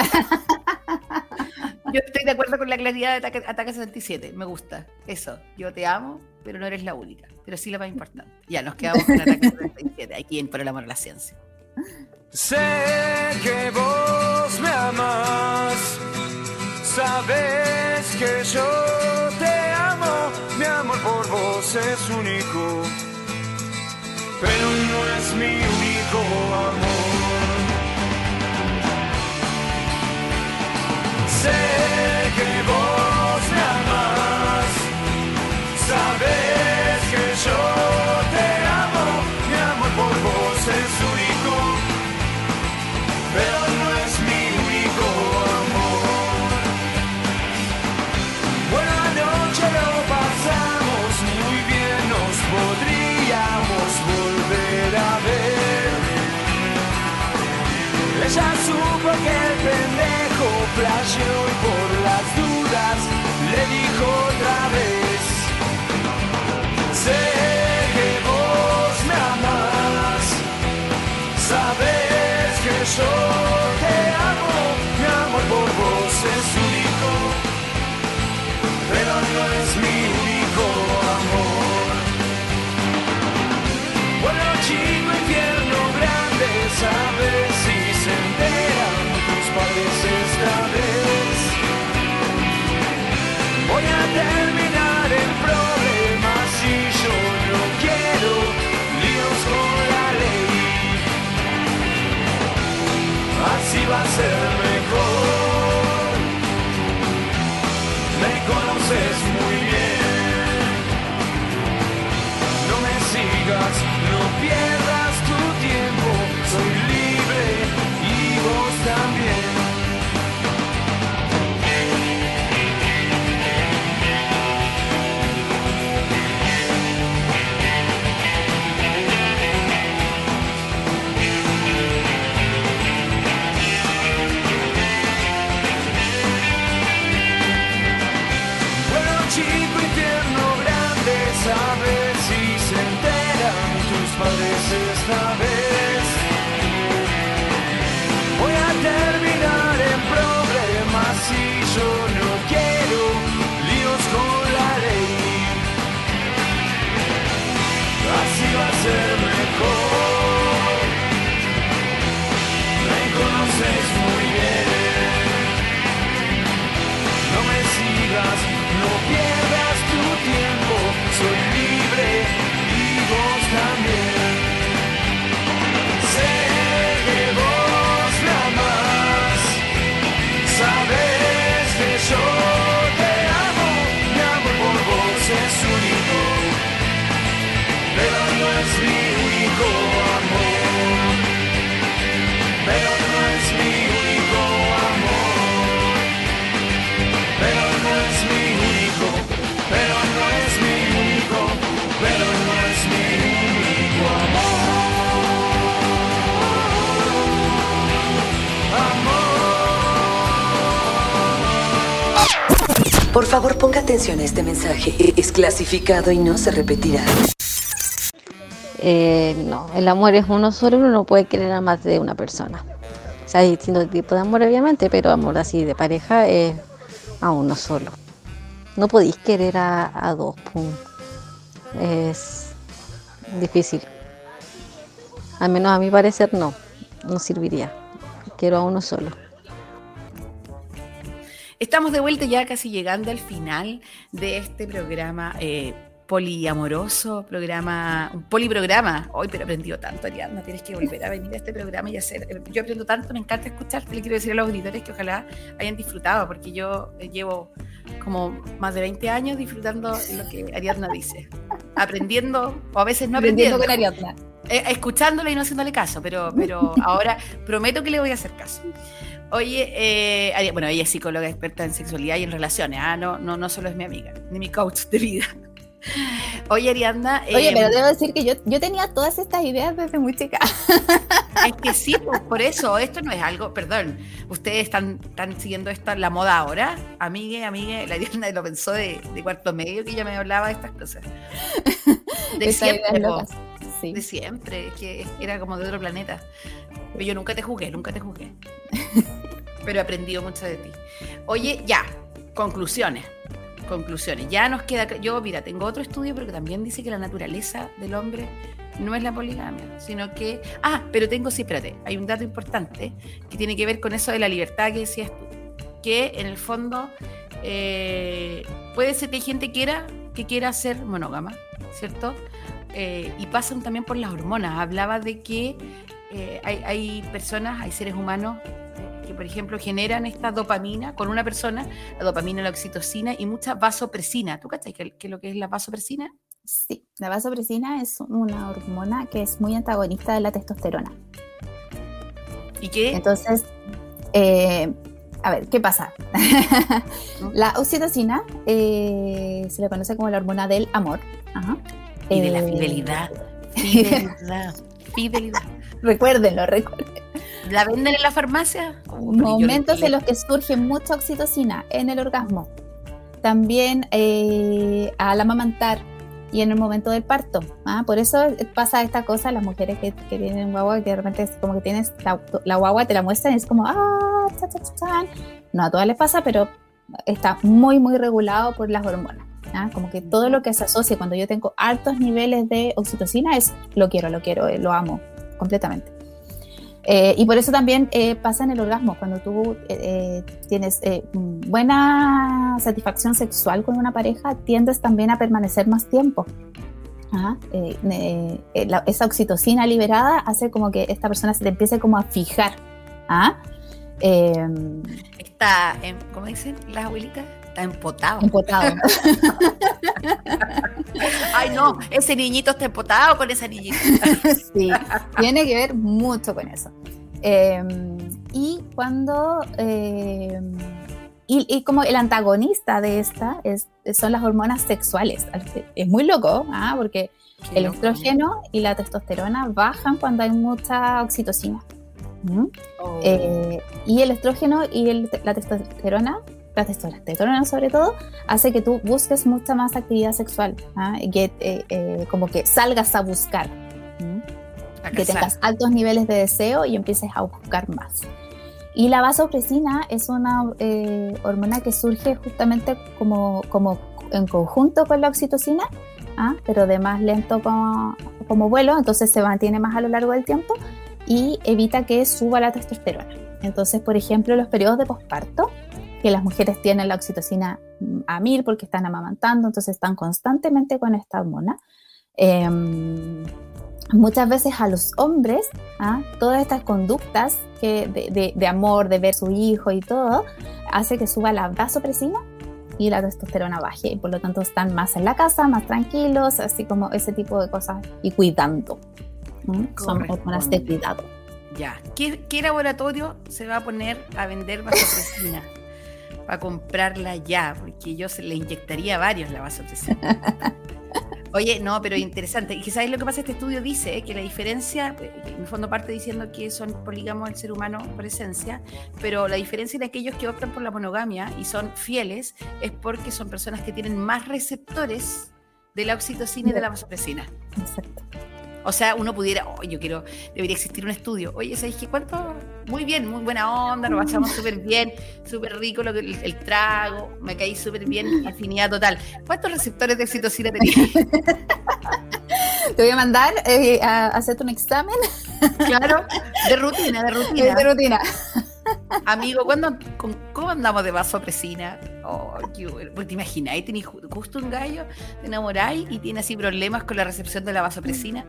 Yo estoy de acuerdo con la claridad de Ataque, Ataque 77. Me gusta. Eso. Yo te amo, pero no eres la única. Pero sí la más importante. Ya, nos quedamos con Ataque 77. Aquí en Por el Amor a la Ciencia. Sé que vos me amas, sabes que yo te amo, mi amor por vos es único, pero no es mi único amor. Sé flasheó y por las dudas le dijo otra vez. Sé que vos me amás. Sabes que yo Voy Por favor, ponga atención a este mensaje. Es clasificado y no se repetirá. Eh, no, el amor es uno solo, uno no puede querer a más de una persona. O sea, hay distintos tipos de amor, obviamente, pero amor así de pareja es a uno solo. No podéis querer a, a dos, pum. Es difícil. Al menos a mi parecer no, no serviría. Quiero a uno solo. Estamos de vuelta ya casi llegando al final de este programa eh, poliamoroso, programa, un poliprograma. Hoy, pero aprendido tanto, Ariadna. Tienes que volver a venir a este programa y hacer. eh, Yo aprendo tanto, me encanta escucharte. Le quiero decir a los auditores que ojalá hayan disfrutado, porque yo eh, llevo como más de 20 años disfrutando lo que Ariadna dice. Aprendiendo, o a veces no aprendiendo. Aprendiendo con Ariadna. Eh, escuchándola y no haciéndole caso, pero, pero ahora prometo que le voy a hacer caso. Oye, eh, bueno, ella es psicóloga experta en sexualidad y en relaciones, ah, no, no, no solo es mi amiga, ni mi coach de vida. Oye, Arianda. Oye, eh, pero debo decir que yo, yo tenía todas estas ideas desde muy chica. Es que sí, pues, por eso, esto no es algo, perdón, ustedes están, están siguiendo esta, la moda ahora, amigue, amigue, la Arianda lo pensó de, de cuarto medio que ella me hablaba de estas cosas. De siempre, locas, sí. de siempre, es que era como de otro planeta. Pero yo nunca te jugué, nunca te jugué. Pero he aprendido mucho de ti. Oye, ya, conclusiones. Conclusiones. Ya nos queda. Yo, mira, tengo otro estudio, pero que también dice que la naturaleza del hombre no es la poligamia, sino que. Ah, pero tengo, sí, espérate, hay un dato importante que tiene que ver con eso de la libertad que decías tú. Que en el fondo eh, puede ser que hay gente quiera, que quiera ser monógama, ¿cierto? Eh, y pasan también por las hormonas. Hablaba de que eh, hay, personas, hay seres humanos que, por ejemplo, generan esta dopamina con una persona, la dopamina, la oxitocina y mucha vasopresina. ¿Tú cachai qué es lo que es la vasopresina? Sí, la vasopresina es una hormona que es muy antagonista de la testosterona. ¿Y qué? Entonces, eh, a ver, ¿qué pasa? la oxitocina eh, se le conoce como la hormona del amor. Ajá. Y de la Eh, fidelidad. Fidelidad. Fidelidad. Recuérdenlo, recuerden. ¿La venden en la farmacia? Momentos en los que surge mucha oxitocina en el orgasmo. También eh, al amamantar y en el momento del parto. ¿ah? Por eso pasa esta cosa, las mujeres que, que tienen guagua, que de repente es como que tienes la, la guagua, te la muestran y es como, ah, cha, cha, cha, chan". No a todas les pasa, pero está muy, muy regulado por las hormonas. ¿ah? Como que todo lo que se asocia cuando yo tengo altos niveles de oxitocina es lo quiero, lo quiero, eh, lo amo completamente. Eh, y por eso también eh, pasa en el orgasmo, cuando tú eh, eh, tienes mm, buena satisfacción sexual con una pareja, tiendes también a permanecer más tiempo. Esa oxitocina liberada hace como que esta persona se te empiece como a fijar. ¿ah? Eh, Está, ¿cómo dicen las abuelitas? Está empotado. empotado. Ay, no, ese niñito está empotado con esa niñita. sí, tiene que ver mucho con eso. Eh, y cuando... eh, y, y como el antagonista de esta es, son las hormonas sexuales. Es muy loco, ¿ah? porque Qué el loco. estrógeno y la testosterona bajan cuando hay mucha oxitocina. ¿Mm? Oh. Eh, y el estrógeno y el- la testosterona, testosterona sobre todo, hace que tú busques mucha más actividad sexual, ¿ah? y que eh, eh, como que salgas a buscar, ¿Mm? A que tengas altos niveles de deseo y empieces a buscar más. Y la vasopresina es una eh, hormona que surge justamente como, como en conjunto con la oxitocina, ¿ah? pero de más lento como, como vuelo, entonces se mantiene más a lo largo del tiempo y evita que suba la testosterona. Entonces, por ejemplo, los periodos de posparto, que las mujeres tienen la oxitocina mm, a mil porque están amamantando, entonces están constantemente con esta hormona. Em, muchas veces a los hombres, ¿ah? todas estas conductas que de, de- de amor, de ver su hijo y todo, hace que suba la vasopresina y la testosterona baje y por lo tanto están más en la casa, más tranquilos, así como ese tipo de cosas y cuidando. Son hormonas de cuidado. Ya. ¿Qué, qué laboratorio se va a poner a vender vasopresina? Para comprarla ya, porque yo se le inyectaría varios la vasopresina. Oye, no, pero interesante. Y que sabes lo que pasa, este estudio dice eh, que la diferencia, eh, en el fondo parte diciendo que son polígamos el ser humano por esencia, pero la diferencia de aquellos que optan por la monogamia y son fieles es porque son personas que tienen más receptores de la oxitocina y de la vasopresina. Exacto. O sea, uno pudiera, oh, yo quiero, debería existir un estudio. Oye, ¿sabéis qué? ¿Cuánto? Muy bien, muy buena onda, nos pasamos súper bien, súper rico lo que, el, el trago, me caí súper bien, afinidad total. ¿Cuántos receptores de oxitocina tenías? Te voy a mandar eh, a hacerte un examen. Claro, de rutina, de rutina. De rutina. Amigo, ¿cuándo, con, ¿cómo andamos de vasopresina? Oh. Porque te imagináis, tenés ju- justo un gallo, te enamoráis y tiene así problemas con la recepción de la vasopresina.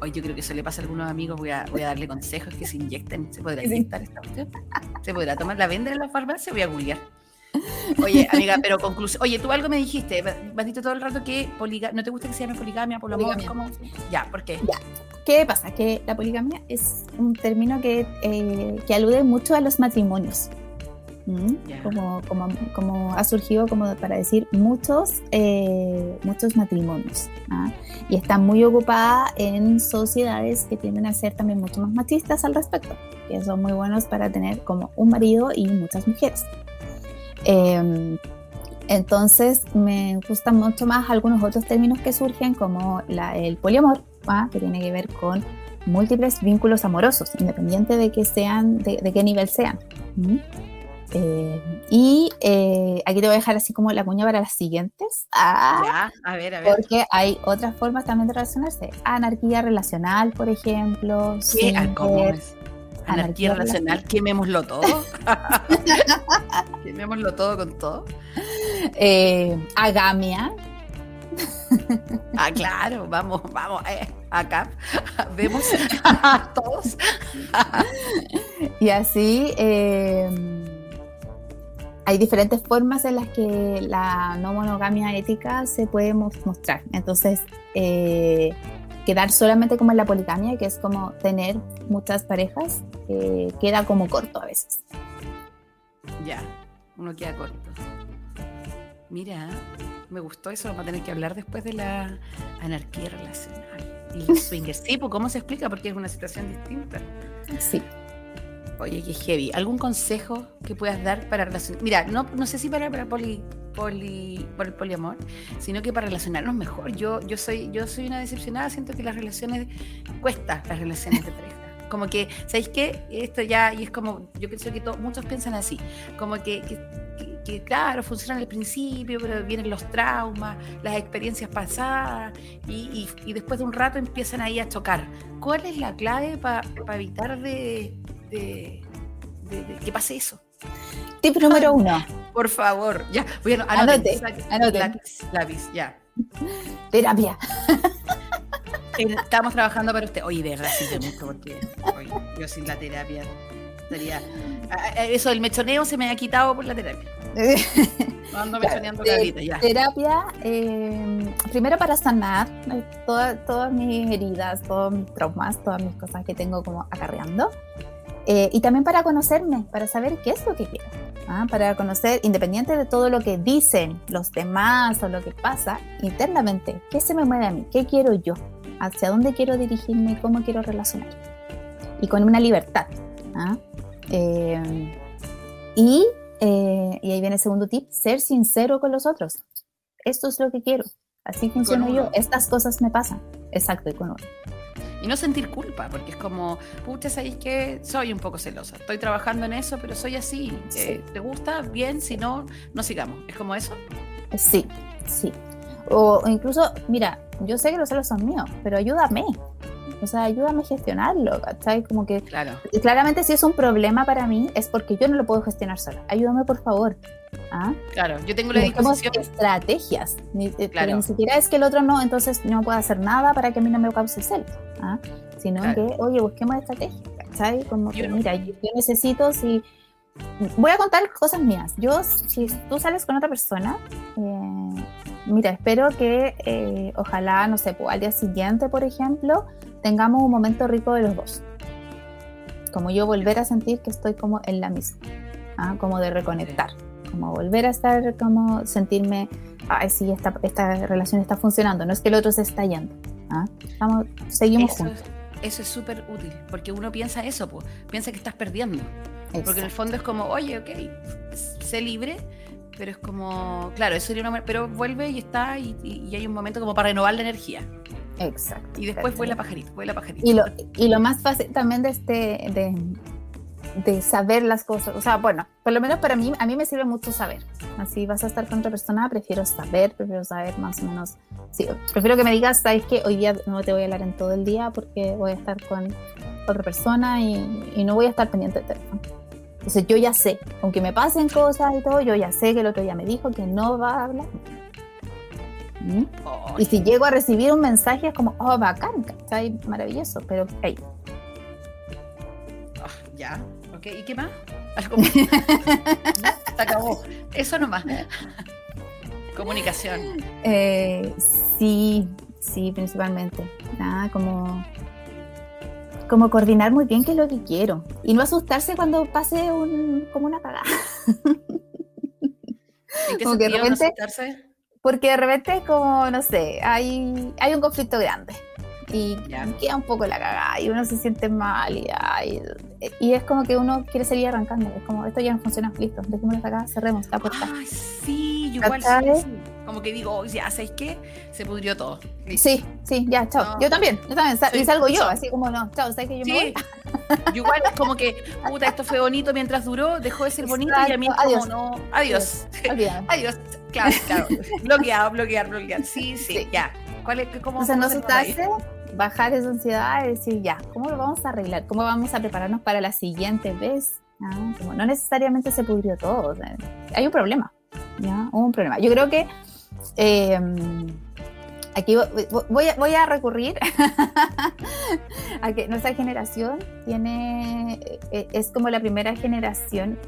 Hoy yo creo que eso le pasa a algunos amigos, voy a, voy a darle consejos que se inyecten. ¿Se podrá inyectar esta cuestión? ¿Se podrá tomar la venda en la farmacia? Voy a googlear. Oye, amiga, pero conclusión. Oye, tú algo me dijiste, me has dicho todo el rato que poliga no te gusta que se llame poligamia, poliamor, Poligamia. ¿cómo? Ya, ¿por qué? Ya. ¿Qué pasa? Que la poligamia es un término que, eh, que alude mucho a los matrimonios. ¿Mm? Como, como, como ha surgido como para decir muchos, eh, muchos matrimonios. ¿ah? Y está muy ocupada en sociedades que tienden a ser también mucho más machistas al respecto, que son muy buenos para tener como un marido y muchas mujeres. Eh, entonces me gustan mucho más algunos otros términos que surgen como la- el poliamor, ¿ah? que tiene que ver con múltiples vínculos amorosos, independiente de que sean, de, de qué nivel sean. ¿Mm? Eh, y eh, aquí te voy a dejar así como la cuña para las siguientes. Ah, Ya, a ver, a ver. porque hay otras formas también de relacionarse. Anarquía relacional, por ejemplo. ¿Qué? Ah, ¿Cómo es? Anarquía relacional, quemémoslo todo. quemémoslo todo con todo. eh, agamia. Ah, claro, vamos, vamos, eh, acá vemos a todos. Y así eh, hay diferentes formas en las que la no monogamia ética se puede mo- mostrar. Entonces, eh, quedar solamente como en la poligamia, que es como tener muchas parejas, eh, queda como corto a veces. Ya, uno queda corto. Mira, me gustó eso, vamos a tener que hablar después de la anarquía relacional. Y los swingers, sí, pues ¿cómo se explica? Porque es una situación distinta. Sí. Oye, qué heavy. ¿Algún consejo que puedas dar para relacionar? Mira, no, no sé si para, para poli, poli, el poliamor, sino que para relacionarnos mejor. Yo, yo soy, yo soy una decepcionada, siento que las relaciones cuesta las relaciones de pareja. Como que, ¿sabéis qué? Esto ya, y es como, yo pienso que to- muchos piensan así, como que, claro, funciona al principio, pero vienen los traumas, las experiencias pasadas, y, y- después de un rato empiezan ahí a chocar. ¿Cuál es la clave para evitar de, de- de- de que pase eso? Tip número uno. Por favor, ya, a Anote, anote. Lápiz, lápiz, ya. Terapia. Estamos trabajando para usted. Oye, de verdad, sirve mucho porque oye, yo sin la terapia estaría. Eso del mechoneo se me ha quitado por la terapia. Ando mechoneando Te- carita, ya. Terapia, eh, primero para sanar eh, toda- todas mis heridas, todos mis traumas, todas mis cosas que tengo como acarreando. Eh, y también para conocerme, para saber qué es lo que quiero. ¿ah? Para conocer, independiente de todo lo que dicen los demás o lo que pasa, internamente, qué se me mueve a mí, qué quiero yo, hacia dónde quiero dirigirme y cómo quiero relacionar. Y con una libertad. ¿ah? Eh, y, eh, y ahí viene el segundo tip, ser sincero con los otros. Esto es lo que quiero. Así funciono yo. Estas cosas me pasan. Exacto, y con uno. Y no sentir culpa, porque es como, pucha, ¿sabéis que Soy un poco celosa. Estoy trabajando en eso, pero soy así. Eh, ¿Te gusta? Bien, si no, no sigamos. ¿Es como eso? Sí, sí. O, o incluso, mira, yo sé que los celos son míos, pero ayúdame. O sea, ayúdame a gestionarlo, ¿cachai? Como que Claro. claramente si es un problema para mí es porque yo no lo puedo gestionar sola. Ayúdame, por favor. ¿Ah? Claro, yo tengo la disposición. estrategias. Ni, eh, pero Claro. ni siquiera es que el otro no, entonces no puedo hacer nada para que a mí no me cause celos. ¿ah? Sino Claro. que, oye, busquemos estrategias. ¿Cachai? Como que, Yo no- mira, yo, yo necesito si. Voy a contar cosas mías. Yo, si tú sales con otra persona, eh, mira, espero que eh, ojalá, no sé, pues, al día siguiente, por ejemplo, tengamos un momento rico de los dos. Como yo volver a sentir que estoy como en la misma, ¿ah? como de reconectar, como volver a estar, como sentirme ay, sí, esta, esta relación está funcionando, no es que el otro se está yendo. ¿ah? Estamos, seguimos Eso, juntos. eso es súper útil, porque uno piensa eso, pues, piensa que estás perdiendo. Porque en el Exacto. fondo es como, oye, ok, sé libre, pero es como, claro, eso sería una pero vuelve y está, y, y- y hay un momento como para renovar la energía. Exacto. Y después vuela pajarito, vuela pajarito. Y lo, y lo más fácil también de este de, de saber las cosas, o sea, bueno, por lo menos para mí, a mí me sirve mucho saber. Así vas a estar con otra persona, prefiero saber, prefiero saber más o menos. Sí, prefiero que me digas, sabes que hoy día no te voy a hablar en todo el día porque voy a estar con otra persona y, y no voy a estar pendiente del teléfono. Entonces yo ya sé, aunque me pasen cosas y todo, yo ya sé que el otro día me dijo que no va a hablar. ¿Mm? Y si llego a recibir un mensaje es como, oh, bacán, ¿cachai? Maravilloso, pero hey, Ah, ya, ok, ¿y qué más? Algo más. Ya, Se acabó. Eso nomás. Comunicación. Eh, sí, sí, principalmente. Nada, como, como coordinar muy bien qué es lo que quiero. Y no asustarse cuando pase un, como una cagada. ¿En qué Como que de no repente- asustarse? Porque de repente es como, no sé, hay, hay un conflicto grande. Y queda un poco la cagada y uno se siente mal y, ay, y es como que uno quiere seguir arrancando. Es como, esto ya no funciona, listo, dejémoslo hasta acá, cerremos la puerta. Ay, sí, yo igual sí, sí. Como que digo, "Oye, ya, ¿sabes qué? Se pudrió todo. Sí, sí, ya, chao. No. Yo también, yo también. sa- Sí, y salgo yo, así como no, chao, ¿sabes que yo me voy? Yo igual es como que, puta, esto fue bonito mientras duró, dejó de ser bonito y a mí como, no, adiós. Adiós. Claro, claro. bloquear, bloquear, bloquear. Sí, sí, ya. ¿Cuál es, cómo, Entonces no cómo se pone ahí? asustarse, bajar esa ansiedad y decir, ya, ¿cómo lo vamos a arreglar? ¿Cómo vamos a prepararnos para la siguiente vez? Ah, como no necesariamente se pudrió todo. o sea, hay un problema. ¿ya? Un problema. Yo creo que eh, aquí vo- voy a, voy a recurrir a que nuestra generación tiene eh, es como la primera generación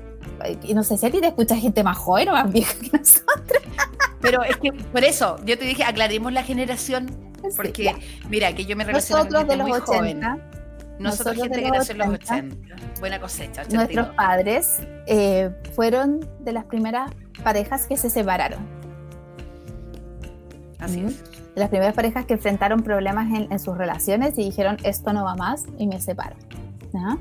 eh, y no sé si a ti te escucha gente más joven o más vieja que nosotros Pero es que por eso yo te dije, aclaremos la generación. Porque, mira, que yo me relaciono nosotros con de gente los muy 80 joven. Nosotros, gente de que nació en los 80, 80. Buena cosecha, 82. nuestros padres eh, fueron de las primeras parejas que se separaron. Así es. De las primeras parejas que enfrentaron problemas en, en sus relaciones y dijeron, esto no va más y me separo. ¿ya?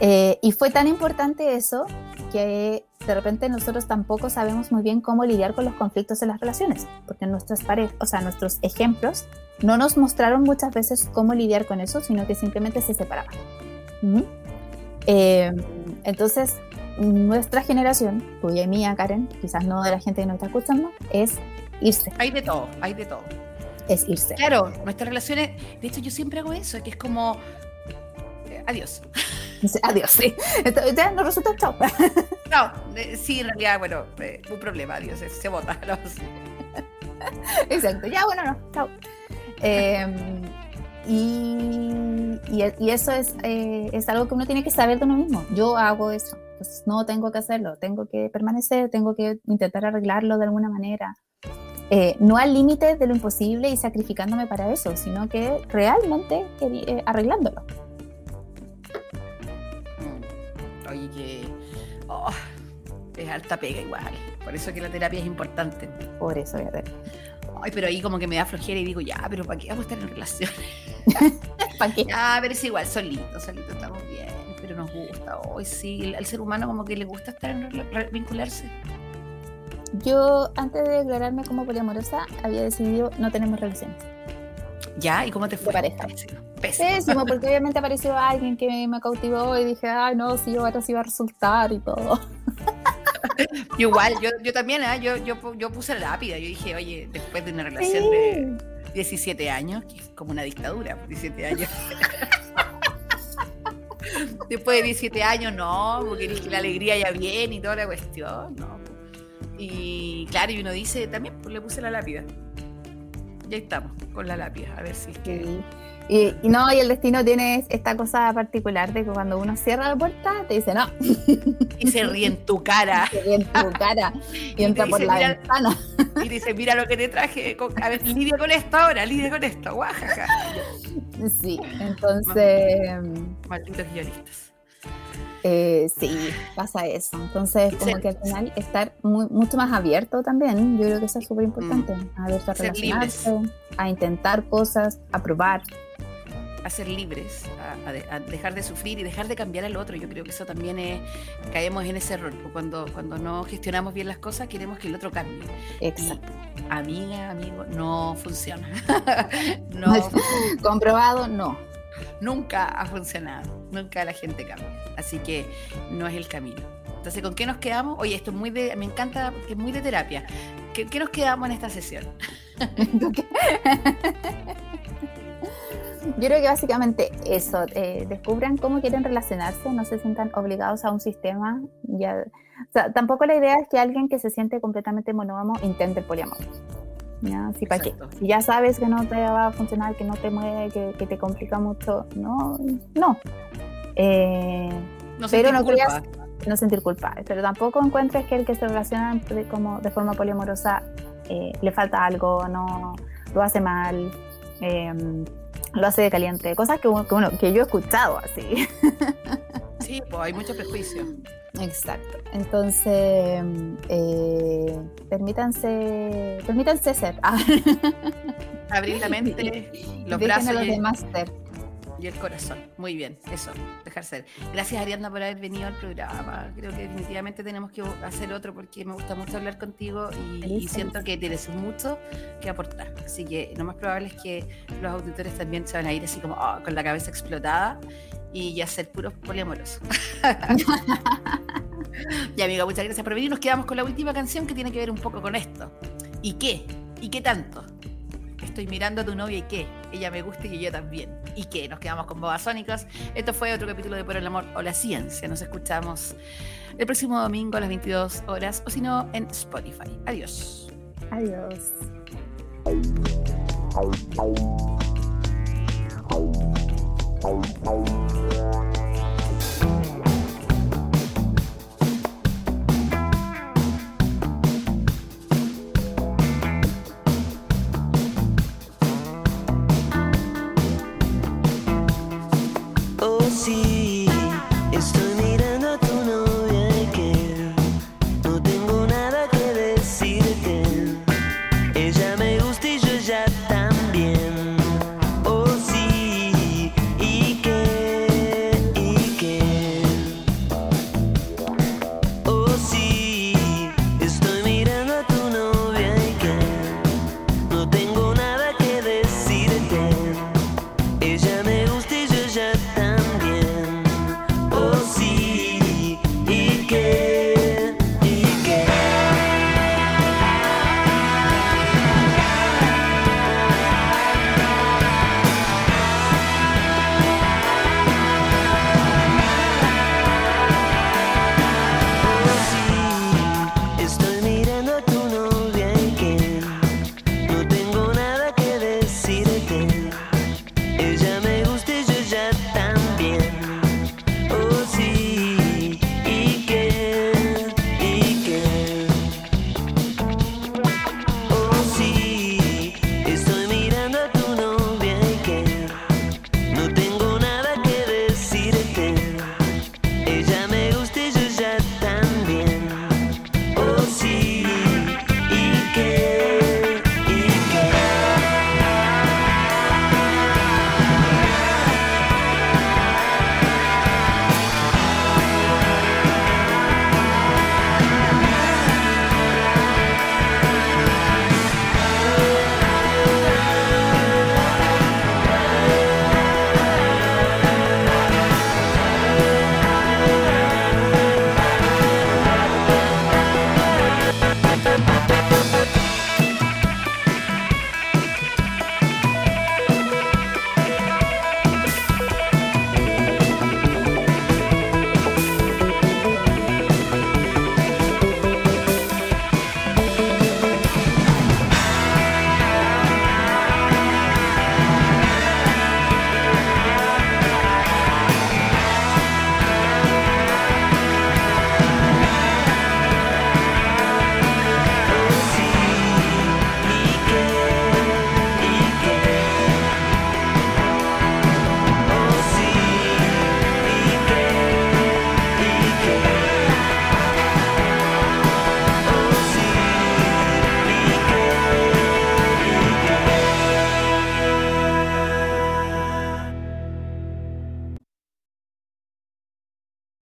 Eh, y fue tan importante eso que de repente nosotros tampoco sabemos muy bien cómo lidiar con los conflictos en las relaciones, porque nuestras parejas, o sea, nuestros ejemplos no nos mostraron muchas veces cómo lidiar con eso, sino que simplemente se separaban. ¿Mm? Eh, entonces, nuestra generación, tuya y mía, Karen, quizás no de la gente que nos está escuchando, es irse. Hay de todo, hay de todo. Es irse. Claro, nuestras relaciones, de hecho yo siempre hago eso, que es como, adiós. Adiós, sí. Entonces, ya nos resulta chao. No, eh, sí, en realidad, bueno, eh, un problema, adiós, se, se bota. los- Exacto, ya bueno, no, chao. Eh, y, y- y eso es, eh, es algo que uno tiene que saber de uno mismo. Yo hago eso, pues no tengo que hacerlo, tengo que permanecer, tengo que intentar arreglarlo de alguna manera. Eh, no al límite de lo imposible y sacrificándome para eso, sino que realmente eh, arreglándolo. Oye, que oh, es alta pega igual. Por eso que la terapia es importante. Por eso, voy a ver. Ay, pero ahí como que me da flojera y digo, ya, pero ¿para qué vamos a estar en relación? ¿Para qué? Ya, pero es igual, solitos, solitos estamos bien, pero nos gusta. Hoy sí, al ser humano como que le gusta estar en vincularse. Yo, antes de declararme como poliamorosa, había decidido no tenemos relaciones. Ya, ¿y cómo te fue? pareja. Pésimo. Pésimo. Pésimo, porque obviamente apareció alguien que me cautivó y dije, ay, no, sí, ahora sí va a resultar y todo. Yo igual, yo, yo también, ¿ah? yo, yo, yo puse la lápida. Yo dije, oye, después de una relación Sí. de 17 años, que es como una dictadura, 17 años. después de 17 años, no, porque dije la alegría ya viene y toda la cuestión, no. Y claro, y uno dice, también pues, le puse la lápida. Ya estamos, con la lápida, a ver si es que... Y, y no, y el destino tiene esta cosa particular de que cuando uno cierra la puerta, te dice no. Y se ríe en tu cara. Se ríe en tu cara y, entra por dice, la "Mira", ventana. Y dice, mira lo que te traje, con- a ver, lidia con esto ahora, lidia con esto, guajaja. Sí, entonces. Malditos guionistas. Eh, sí, pasa eso. Entonces, como que al final estar muy, mucho más abierto también, yo creo que eso es súper importante. Abierto a relacionarse, a intentar cosas, a probar. a ser libres, a, a a dejar de sufrir y dejar de cambiar al otro. Yo creo que eso también es, caemos en ese error. pues, Cuando, cuando no gestionamos bien las cosas, queremos que el otro cambie. Exacto. Y, amiga, amigo, no funciona. no, Comprobado, no. Nunca ha funcionado. Nunca la gente cambia. Así que no es el camino. Entonces, ¿con qué nos quedamos? Oye, esto es muy de, me encanta es muy de terapia. ¿Qué, qué nos quedamos en esta sesión? Yo creo que básicamente eso, eh, descubran cómo quieren relacionarse, no se sientan obligados a un sistema. Ya, o tampoco la idea es que alguien que se siente completamente monógamo intente el poliamor. ¿Ya? Si, ¿para qué? Exacto. Si ya sabes que no te va a funcionar, que no te mueve, que, que te complica mucho, no, no. Eh, No pero no culpa. creas, no sentir culpa. Pero tampoco encuentres que el que se relaciona de, como de forma poliamorosa eh, le falta algo, no lo hace mal. eh, lo hace de caliente, cosas que, uno- que, uno- que yo he escuchado así. Sí, pues hay mucho prejuicio. Exacto. Entonces, eh, permítanse, permítanse ser. Ah. Abrir la mente, los Dejen brazos a los y, demás ser. Y el corazón. Muy bien, eso, dejar ser. Gracias Ariadna por haber venido al programa. Creo que definitivamente tenemos que hacer otro porque me gusta mucho hablar contigo y, siento que tienes mucho que aportar. Así que lo más probable es que los auditores también se van a ir así como ah, con la cabeza explotada y ya ser puros poliamorosos. y amiga, muchas gracias por venir. Nos quedamos con la última canción que tiene que ver un poco con esto. ¿Y qué? ¿Y qué tanto? Estoy mirando a tu novia y qué. Ella me gusta y yo también. ¿Y qué? Nos quedamos con Bobasónicos. Esto fue otro capítulo de Por el Amor o la Ciencia. Nos escuchamos el próximo domingo a las 22 horas o si no en Spotify. Adiós. Adiós.